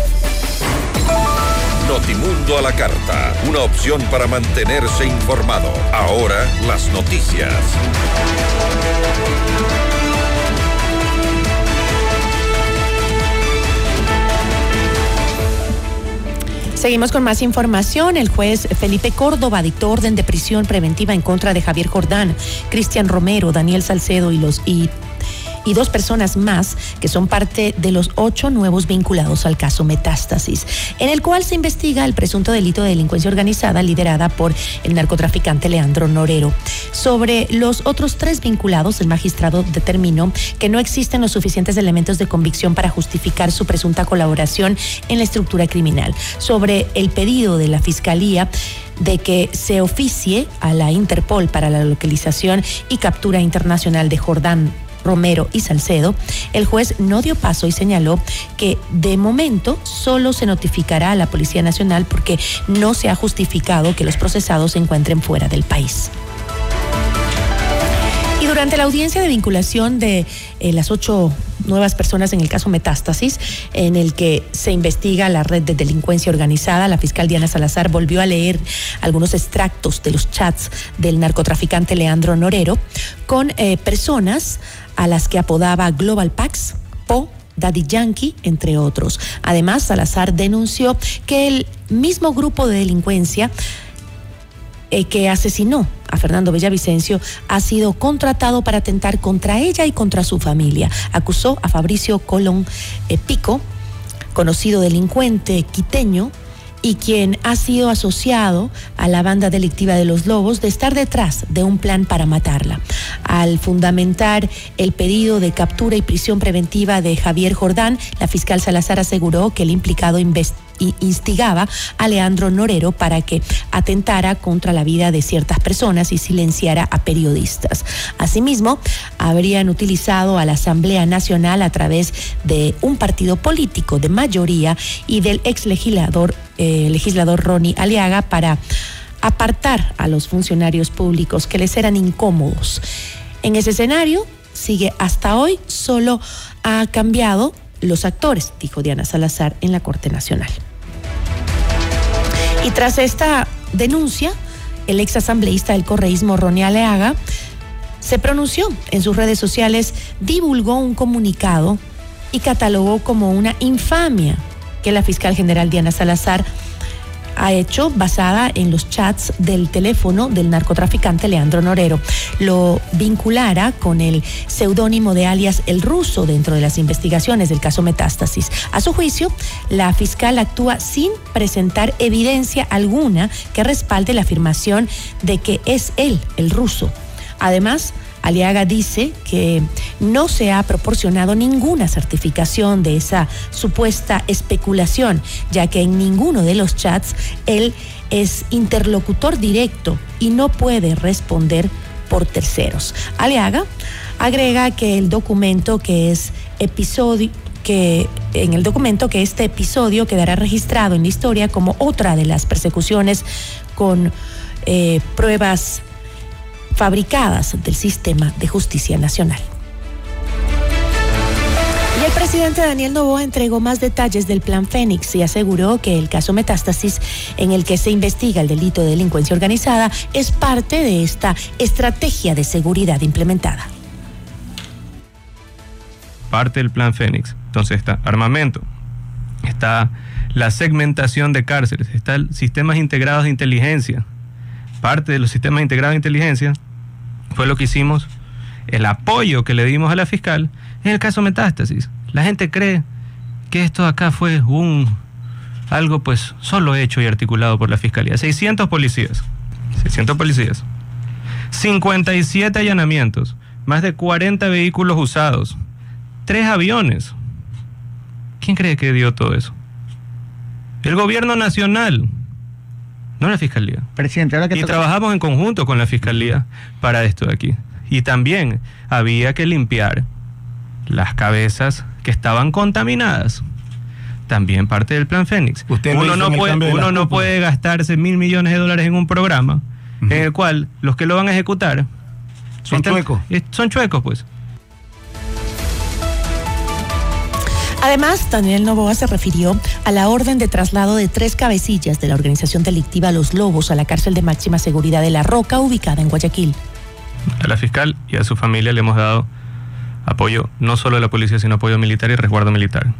Notimundo a la Carta, una opción para mantenerse informado. Ahora las noticias. Seguimos con más información. El juez Felipe Córdoba dictó orden de prisión preventiva en contra de Javier Jordán, Cristian Romero, Daniel Salcedo y los y y dos personas más que son parte de los ocho nuevos vinculados al caso Metástasis, en el cual se investiga el presunto delito de delincuencia organizada liderada por el narcotraficante Leandro Norero. Sobre los otros tres vinculados, el magistrado determinó que no existen los suficientes elementos de convicción para justificar su presunta colaboración en la estructura criminal. Sobre el pedido de la Fiscalía, de que se oficie a la Interpol para la localización y captura internacional de Jordán Romero y Salcedo, el juez no dio paso y señaló que de momento solo se notificará a la Policía Nacional porque no se ha justificado que los procesados se encuentren fuera del país. Y durante la audiencia de vinculación de eh, las ocho nuevas personas en el caso Metástasis, en el que se investiga la red de delincuencia organizada, la fiscal Diana Salazar volvió a leer algunos extractos de los chats del narcotraficante Leandro Norero con eh, personas a las que apodaba Global Pax, Po, Daddy Yankee, entre otros. Además, Salazar denunció que el mismo grupo de delincuencia eh, que asesinó a Fernando Bellavicencio ha sido contratado para atentar contra ella y contra su familia. Acusó a Fabricio Colón eh, Pico, conocido delincuente quiteño, y quien ha sido asociado a la banda delictiva de los Lobos de estar detrás de un plan para matarla. Al fundamentar el pedido de captura y prisión preventiva de Javier Jordán, la fiscal Salazar aseguró que el implicado instigaba a Leandro Norero para que atentara contra la vida de ciertas personas y silenciara a periodistas. Asimismo, habrían utilizado a la Asamblea Nacional a través de un partido político de mayoría y del ex legislador eh, legislador Ronnie Aliaga para apartar a los funcionarios públicos que les eran incómodos. En ese escenario sigue hasta hoy, solo ha cambiado los actores, dijo Diana Salazar en la Corte Nacional. Y tras esta denuncia, el ex asambleísta del correísmo Ronnie Aliaga se pronunció en sus redes sociales, divulgó un comunicado y catalogó como una infamia que la fiscal general Diana Salazar ha hecho basada en los chats del teléfono del narcotraficante Leandro Norero. Lo vinculara con el seudónimo de alias El Ruso dentro de las investigaciones del caso Metástasis. A su juicio, la fiscal actúa sin presentar evidencia alguna que respalde la afirmación de que es él, el ruso. Además, Aliaga dice que no se ha proporcionado ninguna certificación de esa supuesta especulación, ya que en ninguno de los chats él es interlocutor directo y no puede responder por terceros. Aliaga agrega que el documento que es episodio que en el documento que este episodio quedará registrado en la historia como otra de las persecuciones con eh, pruebas fabricadas del sistema de justicia nacional. Y el presidente Daniel Novoa entregó más detalles del plan Fénix y aseguró que el caso Metástasis, en el que se investiga el delito de delincuencia organizada, es parte de esta estrategia de seguridad implementada. Parte del plan Fénix. Entonces está armamento, está la segmentación de cárceles, está sistemas integrados de inteligencia, parte de los sistemas integrados de inteligencia fue lo que hicimos, el apoyo que le dimos a la fiscal en el caso Metástasis. La gente cree que esto acá fue un algo pues solo hecho y articulado por la fiscalía. 600 policías, 600 policías, 57 allanamientos, más de 40 vehículos usados, tres aviones. ¿Quién cree que dio todo eso? El gobierno nacional no la fiscalía. Presidente, ahora que y trabajamos en conjunto con la fiscalía para esto de aquí. Y también había que limpiar las cabezas que estaban contaminadas. También parte del plan Fénix. uno no, puede, uno no puede gastarse mil millones de dólares en un programa en el cual los que lo van a ejecutar son chuecos. Son chuecos, pues. Además, Daniel Novoa se refirió a la orden de traslado de tres cabecillas de la organización delictiva Los Lobos a la cárcel de máxima seguridad de La Roca, ubicada en Guayaquil. A la fiscal y a su familia le hemos dado apoyo no solo de la policía, sino apoyo militar y resguardo militar.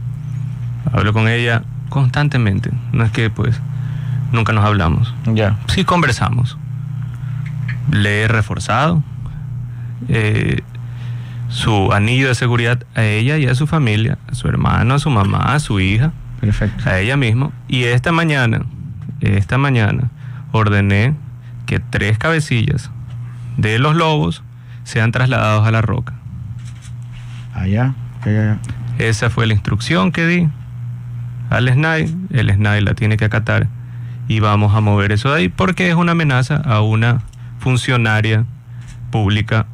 Hablo con ella constantemente. No es que pues nunca nos hablamos. Ya. Sí conversamos. Le he reforzado eh, su anillo de seguridad a ella y a su familia, a su hermano, a su mamá, a su hija, Perfecto. a ella misma. Y esta mañana, esta mañana, ordené que tres cabecillas de los lobos sean trasladados a la roca. Allá. allá. Esa fue la instrucción que di al SNAI. El SNAI la tiene que acatar y vamos a mover eso de ahí porque es una amenaza a una funcionaria pública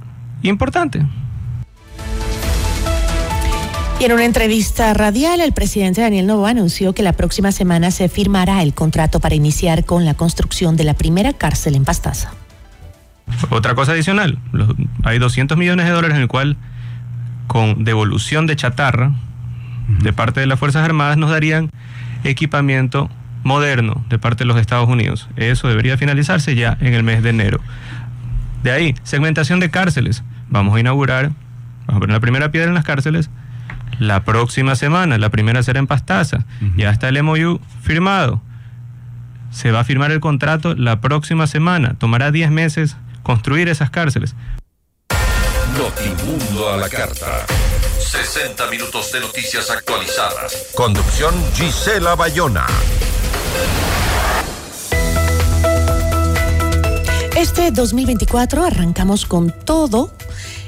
importante. Y en una entrevista radial, el presidente Daniel Novoa anunció que la próxima semana se firmará el contrato para iniciar con la construcción de la primera cárcel en Pastaza. Otra cosa adicional, hay 200 millones de dólares en el cual con devolución de chatarra de parte de las Fuerzas Armadas nos darían equipamiento moderno de parte de los Estados Unidos. Eso debería finalizarse ya en el mes de enero. De ahí, segmentación de cárceles. Vamos a inaugurar, vamos a poner la primera piedra en las cárceles la próxima semana. La primera será en Pastaza. Ya está el MOU firmado. Se va a firmar el contrato la próxima semana. Tomará 10 meses construir esas cárceles. Notimundo a la carta. 60 minutos de noticias actualizadas. Conducción Gisela Bayona. Este 2024 arrancamos con todo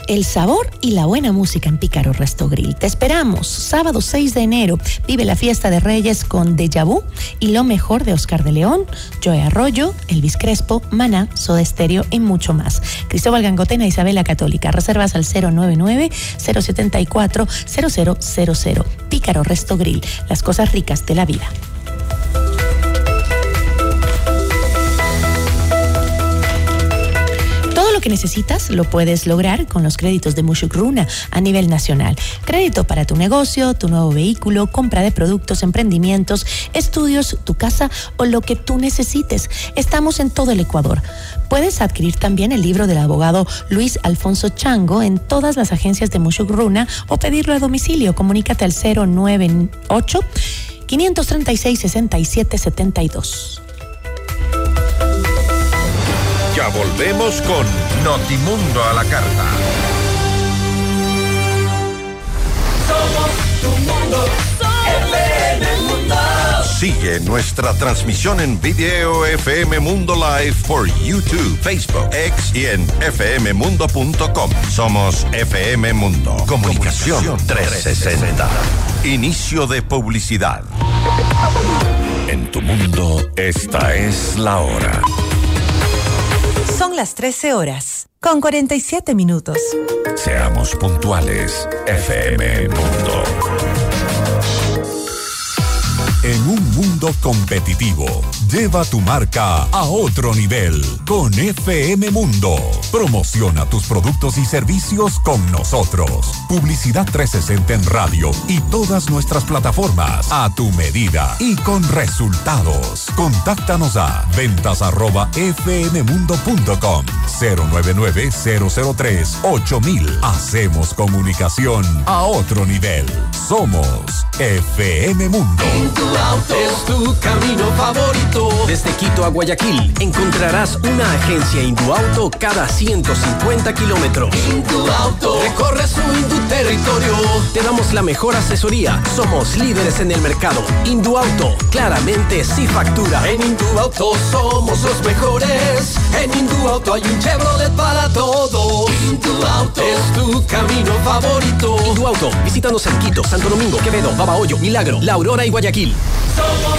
el sabor y la buena música en Pícaro Resto Grill. Te esperamos sábado 6 de enero. Vive la fiesta de Reyes con Deja Vu y lo mejor de Oscar de León, Joe Arroyo, Elvis Crespo, Maná, Soda Stereo y mucho más. Cristóbal Gangotena, Isabela Católica. Reservas al 099-074-0000. Pícaro Resto Grill. Las cosas ricas de la vida. Necesitas lo puedes lograr con los créditos de Mushuk Runa a nivel nacional. Crédito para tu negocio, tu nuevo vehículo, compra de productos, emprendimientos, estudios, tu casa o lo que tú necesites. Estamos en todo el Ecuador. Puedes adquirir también el libro del abogado Luis Alfonso Chango en todas las agencias de Mushuk Runa o pedirlo a domicilio. Comunícate al 098 536 67 72. Ya volvemos con Notimundo a la carta. Somos tu mundo, FM Mundo. Sigue nuestra transmisión en video FM Mundo Live por YouTube, Facebook, X y en fmmundo.com. Somos FM Mundo. Comunicación 360. Inicio de publicidad. En tu mundo, esta es la hora. Son las 13 horas, con 47 minutos. Seamos puntuales, FM Mundo. En un mundo competitivo, lleva tu marca a otro nivel con FM Mundo. Promociona tus productos y servicios con nosotros. Publicidad 360 en radio y todas nuestras plataformas a tu medida y con resultados. Contáctanos a ventas arroba fmmundo.com 099-003-8000. Hacemos comunicación a otro nivel. Somos FM Mundo. Es tu camino favorito. Desde Quito a Guayaquil encontrarás una agencia Induauto cada 150 kilómetros. Induauto. Recorre su Indu territorio. Te damos la mejor asesoría. Somos líderes en el mercado. Induauto. Claramente sí factura. En Induauto somos los mejores. En Induauto hay un Chevrolet para todos. Induauto. Es tu camino favorito. Induauto. Visítanos en Quito, Santo Domingo, Quevedo, Babahoyo, Milagro, La Aurora y Guayaquil. Somos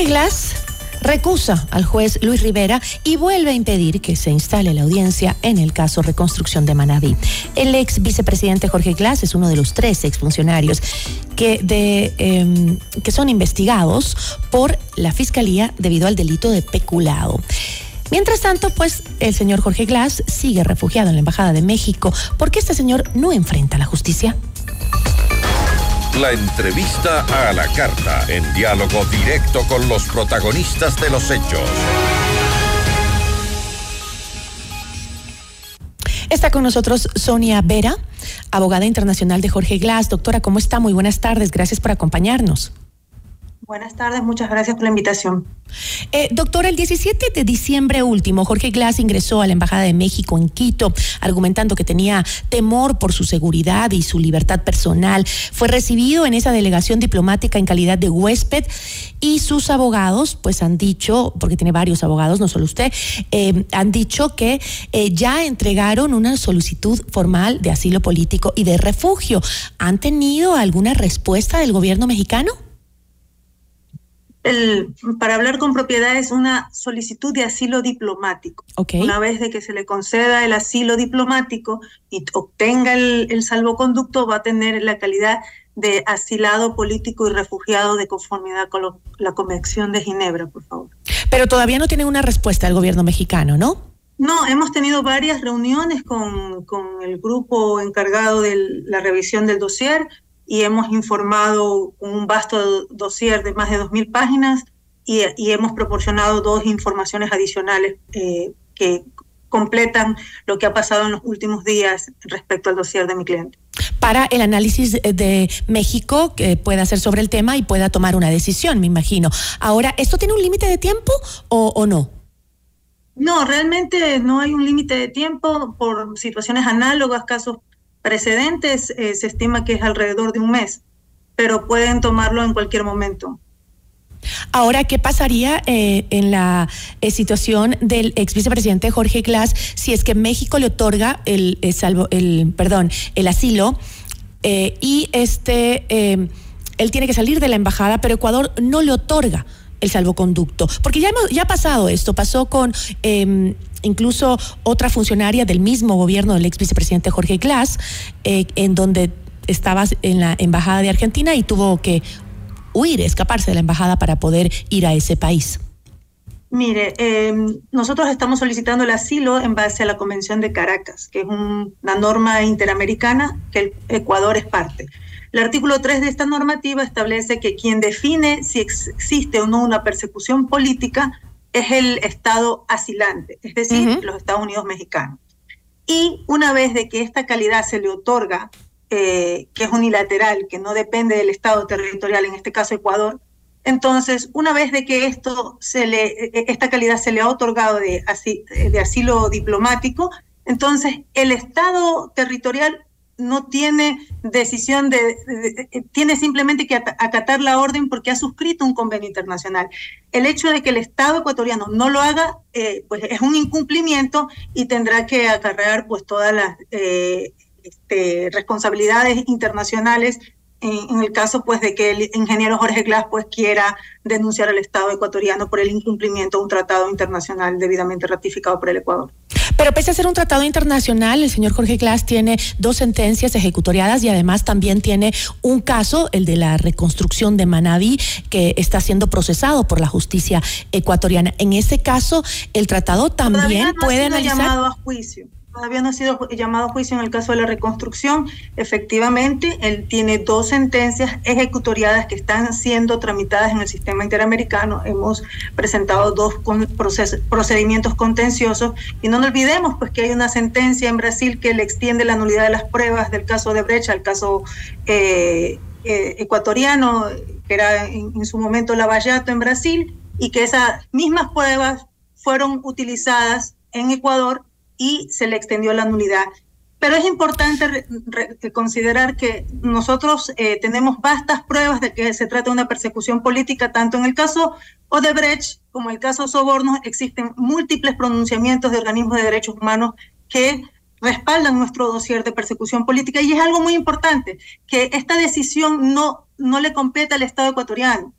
Jorge Glass recusa al juez Luis Rivera y vuelve a impedir que se instale la audiencia en el caso Reconstrucción de Manabí. El ex vicepresidente Jorge Glass es uno de los tres exfuncionarios que, de, em, que son investigados por la Fiscalía debido al delito de peculado. Mientras tanto, pues el señor Jorge Glass sigue refugiado en la Embajada de México porque este señor no enfrenta la justicia. La entrevista a la carta, en diálogo directo con los protagonistas de los hechos. Está con nosotros Sonia Vera, abogada internacional de Jorge Glass. Doctora, ¿cómo está? Muy buenas tardes. Gracias por acompañarnos. Buenas tardes, muchas gracias por la invitación. Eh, doctor, el 17 de diciembre último, Jorge Glass ingresó a la Embajada de México en Quito, argumentando que tenía temor por su seguridad y su libertad personal. Fue recibido en esa delegación diplomática en calidad de huésped y sus abogados, pues han dicho, porque tiene varios abogados, no solo usted, eh, han dicho que eh, ya entregaron una solicitud formal de asilo político y de refugio. ¿Han tenido alguna respuesta del gobierno mexicano? El, para hablar con propiedad es una solicitud de asilo diplomático. Una vez de que se le conceda el asilo diplomático y obtenga el, salvoconducto, va a tener la calidad de asilado político y refugiado de conformidad con la Convención de Ginebra, por favor. Pero todavía no tiene una respuesta del gobierno mexicano, ¿no? No, hemos tenido varias reuniones con, con el grupo encargado de la revisión del dossier y hemos informado un vasto dossier de más de 2.000 páginas y, hemos proporcionado dos informaciones adicionales eh, que completan lo que ha pasado en los últimos días respecto al dossier de mi cliente. Para el análisis de México que pueda hacer sobre el tema y pueda tomar una decisión, me imagino. Ahora, ¿esto tiene un límite de tiempo o, o no? No, realmente no hay un límite de tiempo por situaciones análogas, casos precedentes eh, se estima que es alrededor de un mes, pero pueden tomarlo en cualquier momento. Ahora, ¿qué pasaría eh, en la eh, situación del ex vicepresidente Jorge Glass si es que México le otorga el, salvo, el perdón, el asilo y este él tiene que salir de la embajada, pero Ecuador no le otorga el salvoconducto? Porque ya hemos, ya ha pasado esto, pasó con em, incluso otra funcionaria del mismo gobierno del ex vicepresidente Jorge Glass, eh, en donde estaba en la embajada de Argentina y tuvo que huir, escaparse de la embajada para poder ir a ese país. Mire, em, nosotros estamos solicitando el asilo en base a la Convención de Caracas, que es una norma interamericana que el Ecuador es parte. El artículo 3 de esta normativa establece que quien define si existe o no una persecución política es el Estado asilante, es decir, los Estados Unidos mexicanos. Y una vez de que esta calidad se le otorga, eh, que es unilateral, que no depende del Estado territorial, en este caso Ecuador, entonces, una vez de que esto se le, e, esta calidad se le ha otorgado de, de asilo diplomático, entonces el Estado territorial no tiene decisión de, tiene simplemente que acatar la orden porque ha suscrito un convenio internacional. El hecho de que el Estado ecuatoriano no lo haga, eh, pues es un incumplimiento y tendrá que acarrear pues todas las eh, este, responsabilidades internacionales en, el caso pues de que el ingeniero Jorge Glass pues quiera denunciar al Estado ecuatoriano por el incumplimiento de un tratado internacional debidamente ratificado por el Ecuador. Pero pese a ser un tratado internacional, el señor Jorge Glass tiene dos sentencias ejecutoriadas y además también tiene un caso, el de la reconstrucción de Manabí, que está siendo procesado por la justicia ecuatoriana. En ese caso, el tratado también puede analizar. llamado a juicio. Todavía no ha sido llamado juicio en el caso de la reconstrucción. Efectivamente, él tiene dos sentencias ejecutoriadas que están siendo tramitadas en el sistema interamericano. Hemos presentado dos procedimientos contenciosos y no nos olvidemos pues que hay una sentencia en Brasil que le extiende la nulidad de las pruebas del caso de Brecha al caso eh, eh, ecuatoriano, que era en, en su momento Lavallato en Brasil, y que esas mismas pruebas fueron utilizadas en Ecuador y se le extendió la nulidad. Pero es importante considerar que nosotros eh, tenemos vastas pruebas de que se trata de una persecución política, tanto en el caso Odebrecht como en el caso Soborno, existen múltiples pronunciamientos de organismos de derechos humanos que respaldan nuestro dossier de persecución política y es algo muy importante, que esta decisión no, no le compete al Estado ecuatoriano,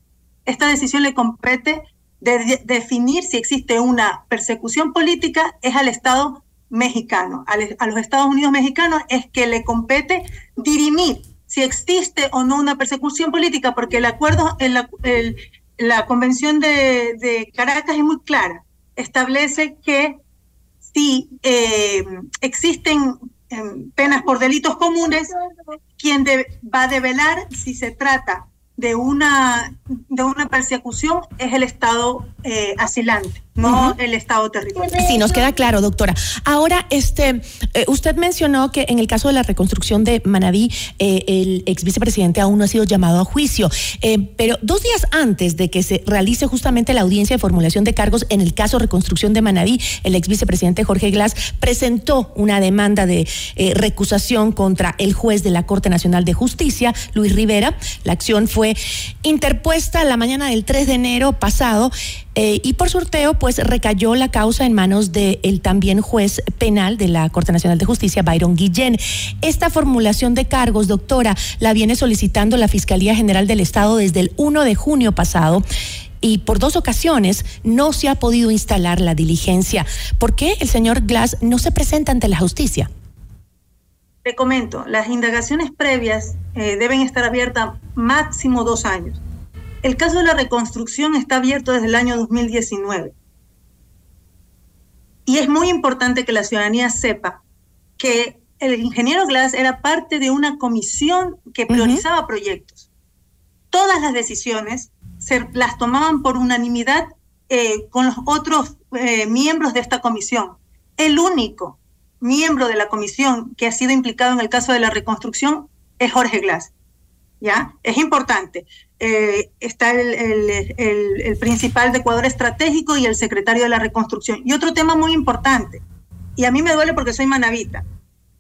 esta decisión le compete de, de definir si existe una persecución política es al Estado mexicano, a, los Estados Unidos mexicanos es que le compete dirimir si existe o no una persecución política, porque el acuerdo, el, el, la Convención de, Caracas es muy clara, establece que si eh, existen eh, penas por delitos comunes, quien de, va a develar si se trata de una, de una persecución es el Estado eh, asilante, no el Estado territorial. Sí, nos queda claro, doctora. Ahora, este, eh, usted mencionó que en el caso de la reconstrucción de Manabí, eh, el ex vicepresidente aún no ha sido llamado a juicio, eh, pero dos días antes de que se realice justamente la audiencia de formulación de cargos en el caso reconstrucción de Manabí, el ex vicepresidente Jorge Glass presentó una demanda de recusación contra el juez de la Corte Nacional de Justicia, Luis Rivera. La acción fue interpuesta la mañana del 3 de enero pasado. Eh, y por sorteo, pues recayó la causa en manos del también juez penal de la Corte Nacional de Justicia, Byron Guillén. Esta formulación de cargos, doctora, la viene solicitando la Fiscalía General del Estado desde el 1 de junio pasado y por dos ocasiones no se ha podido instalar la diligencia. ¿Por qué el señor Glass no se presenta ante la justicia? Te comento, las indagaciones previas eh, deben estar abiertas máximo dos años. El caso de la reconstrucción está abierto desde el año 2019. Y es muy importante que la ciudadanía sepa que el ingeniero Glass era parte de una comisión que priorizaba uh -huh. proyectos. Todas las decisiones se las tomaban por unanimidad eh, con los otros eh, miembros de esta comisión. El único miembro de la comisión que ha sido implicado en el caso de la reconstrucción es Jorge Glass. ¿Ya? Es importante. Eh, está el, el, principal de Ecuador estratégico y el secretario de la reconstrucción. Y otro tema muy importante, y a mí me duele porque soy manavita,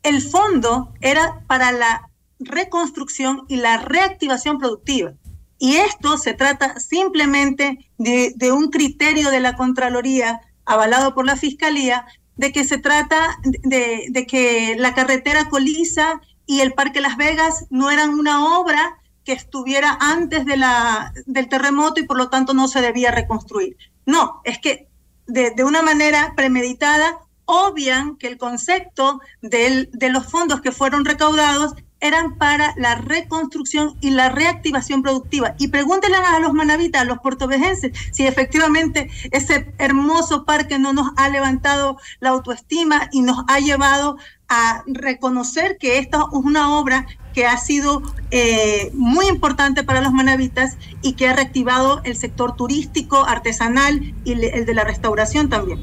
el fondo era para la reconstrucción y la reactivación productiva. Y esto se trata simplemente de, de un criterio de la Contraloría avalado por la Fiscalía, de que se trata de, de que la carretera Coliza y el Parque Las Vegas no eran una obra que estuviera antes de la, del terremoto y por lo tanto no se debía reconstruir. No, es que de, de una manera premeditada obvian que el concepto del, de los fondos que fueron recaudados eran para la reconstrucción y la reactivación productiva. Y pregúntenle a los manavitas, a los portovejenses, si efectivamente ese hermoso parque no nos ha levantado la autoestima y nos ha llevado a reconocer que esta es una obra que ha sido eh, muy importante para los manavitas y que ha reactivado el sector turístico, artesanal y el de la restauración también.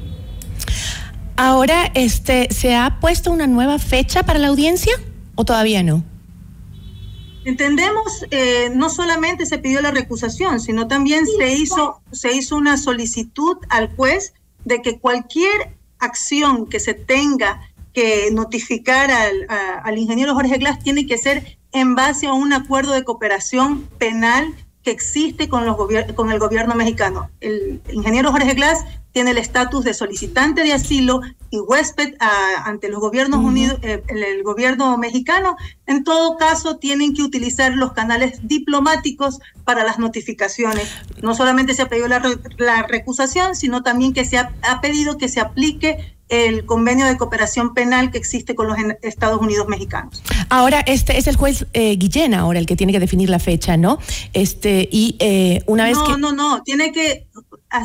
Ahora, este, ¿se ha puesto una nueva fecha para la audiencia o todavía no? Entendemos, eh, no solamente se pidió la recusación, sino también se hizo, se hizo una solicitud al juez de que cualquier acción que se tenga que notificar al, al ingeniero Jorge Glass tiene que ser en base a un acuerdo de cooperación penal que existe con, los con el gobierno mexicano. El ingeniero Jorge Glass tiene el estatus de solicitante de asilo y huésped a, ante los gobiernos uh -huh. unidos, eh, el, el, gobierno mexicano. En todo caso, tienen que utilizar los canales diplomáticos para las notificaciones. No solamente se ha pedido la, la recusación, sino también que se ha, ha pedido que se aplique el convenio de cooperación penal que existe con los Estados Unidos mexicanos. Ahora, este es el juez eh, Guillén ahora el que tiene que definir la fecha, ¿no? Este, y eh, una vez no, que... No, no, no, tiene que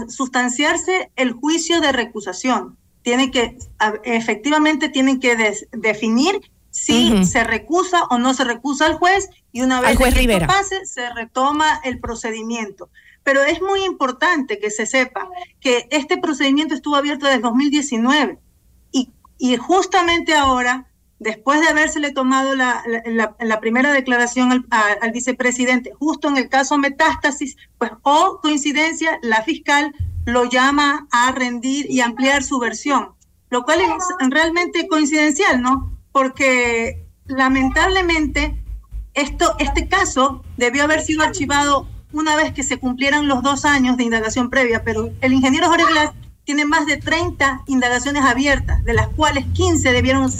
sustanciarse el juicio de recusación. Tiene que, efectivamente, tienen que des, definir si uh -huh. se recusa o no se recusa al juez y una vez que esto pase, se retoma el procedimiento. Pero es muy importante que se sepa que este procedimiento estuvo abierto desde 2019 y, y justamente ahora, después de habérsele tomado la, primera declaración al, vicepresidente, justo en el caso metástasis, pues o oh, coincidencia, la fiscal lo llama a rendir y ampliar su versión, lo cual es realmente coincidencial, ¿no? Porque lamentablemente esto, este caso debió haber sido archivado una vez que se cumplieran los dos años de indagación previa, pero el ingeniero Jorge Glass tiene más de 30 indagaciones abiertas, de las cuales 15 debieron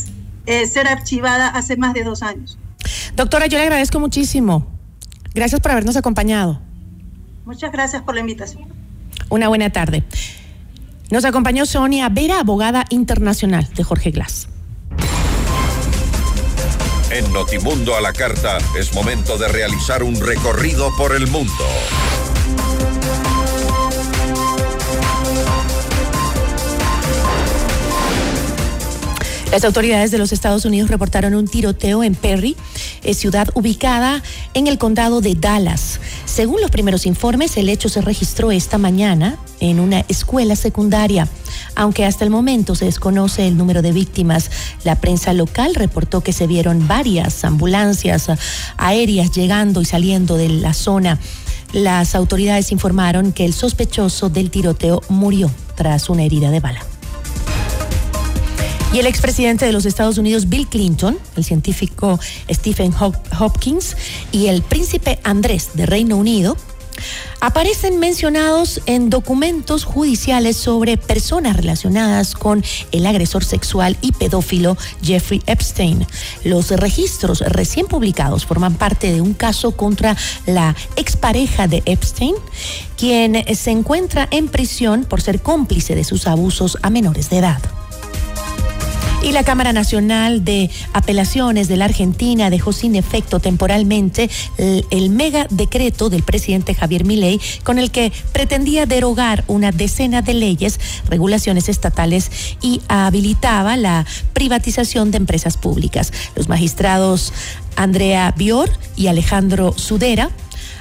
eh, ser archivadas hace más de dos años. Doctora, yo le agradezco muchísimo. Gracias por habernos acompañado. Muchas gracias por la invitación. Una buena tarde. Nos acompañó Sonia Vera, abogada internacional de Jorge Glass. En Notimundo a la Carta es momento de realizar un recorrido por el mundo. Las autoridades de los Estados Unidos reportaron un tiroteo en Perry, eh, ciudad ubicada en el condado de Dallas. Según los primeros informes, el hecho se registró esta mañana en una escuela secundaria. Aunque hasta el momento se desconoce el número de víctimas, la prensa local reportó que se vieron varias ambulancias aéreas llegando y saliendo de la zona. Las autoridades informaron que el sospechoso del tiroteo murió tras una herida de bala. Y el expresidente de los Estados Unidos, Bill Clinton, el científico Stephen Hopkins y el príncipe Andrés de Reino Unido aparecen mencionados en documentos judiciales sobre personas relacionadas con el agresor sexual y pedófilo Jeffrey Epstein. Los registros recién publicados forman parte de un caso contra la expareja de Epstein, quien se encuentra en prisión por ser cómplice de sus abusos a menores de edad. Y la Cámara Nacional de Apelaciones de la Argentina dejó sin efecto temporalmente el, mega decreto del presidente Javier Milei con el que pretendía derogar una decena de leyes, regulaciones estatales y habilitaba la privatización de empresas públicas. Los magistrados Andrea Bior y Alejandro Sudera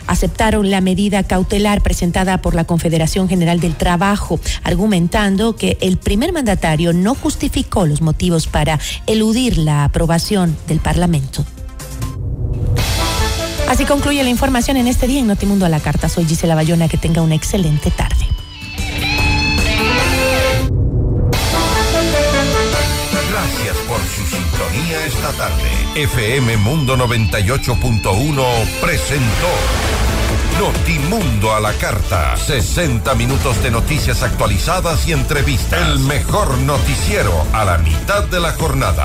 aceptaron la medida cautelar presentada por la Confederación General del Trabajo, argumentando que el primer mandatario no justificó los motivos para eludir la aprobación del Parlamento. Así concluye la información en este día en Notimundo a la Carta. Soy Gisela Bayona, que tenga una excelente tarde. Gracias por su sintonía esta tarde. FM Mundo 98.1 presentó Notimundo a la carta. 60 minutos de noticias actualizadas y entrevistas. El mejor noticiero a la mitad de la jornada.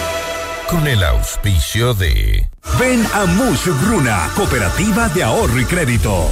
Con el auspicio de Ven a Mush Gruna, Cooperativa de Ahorro y Crédito.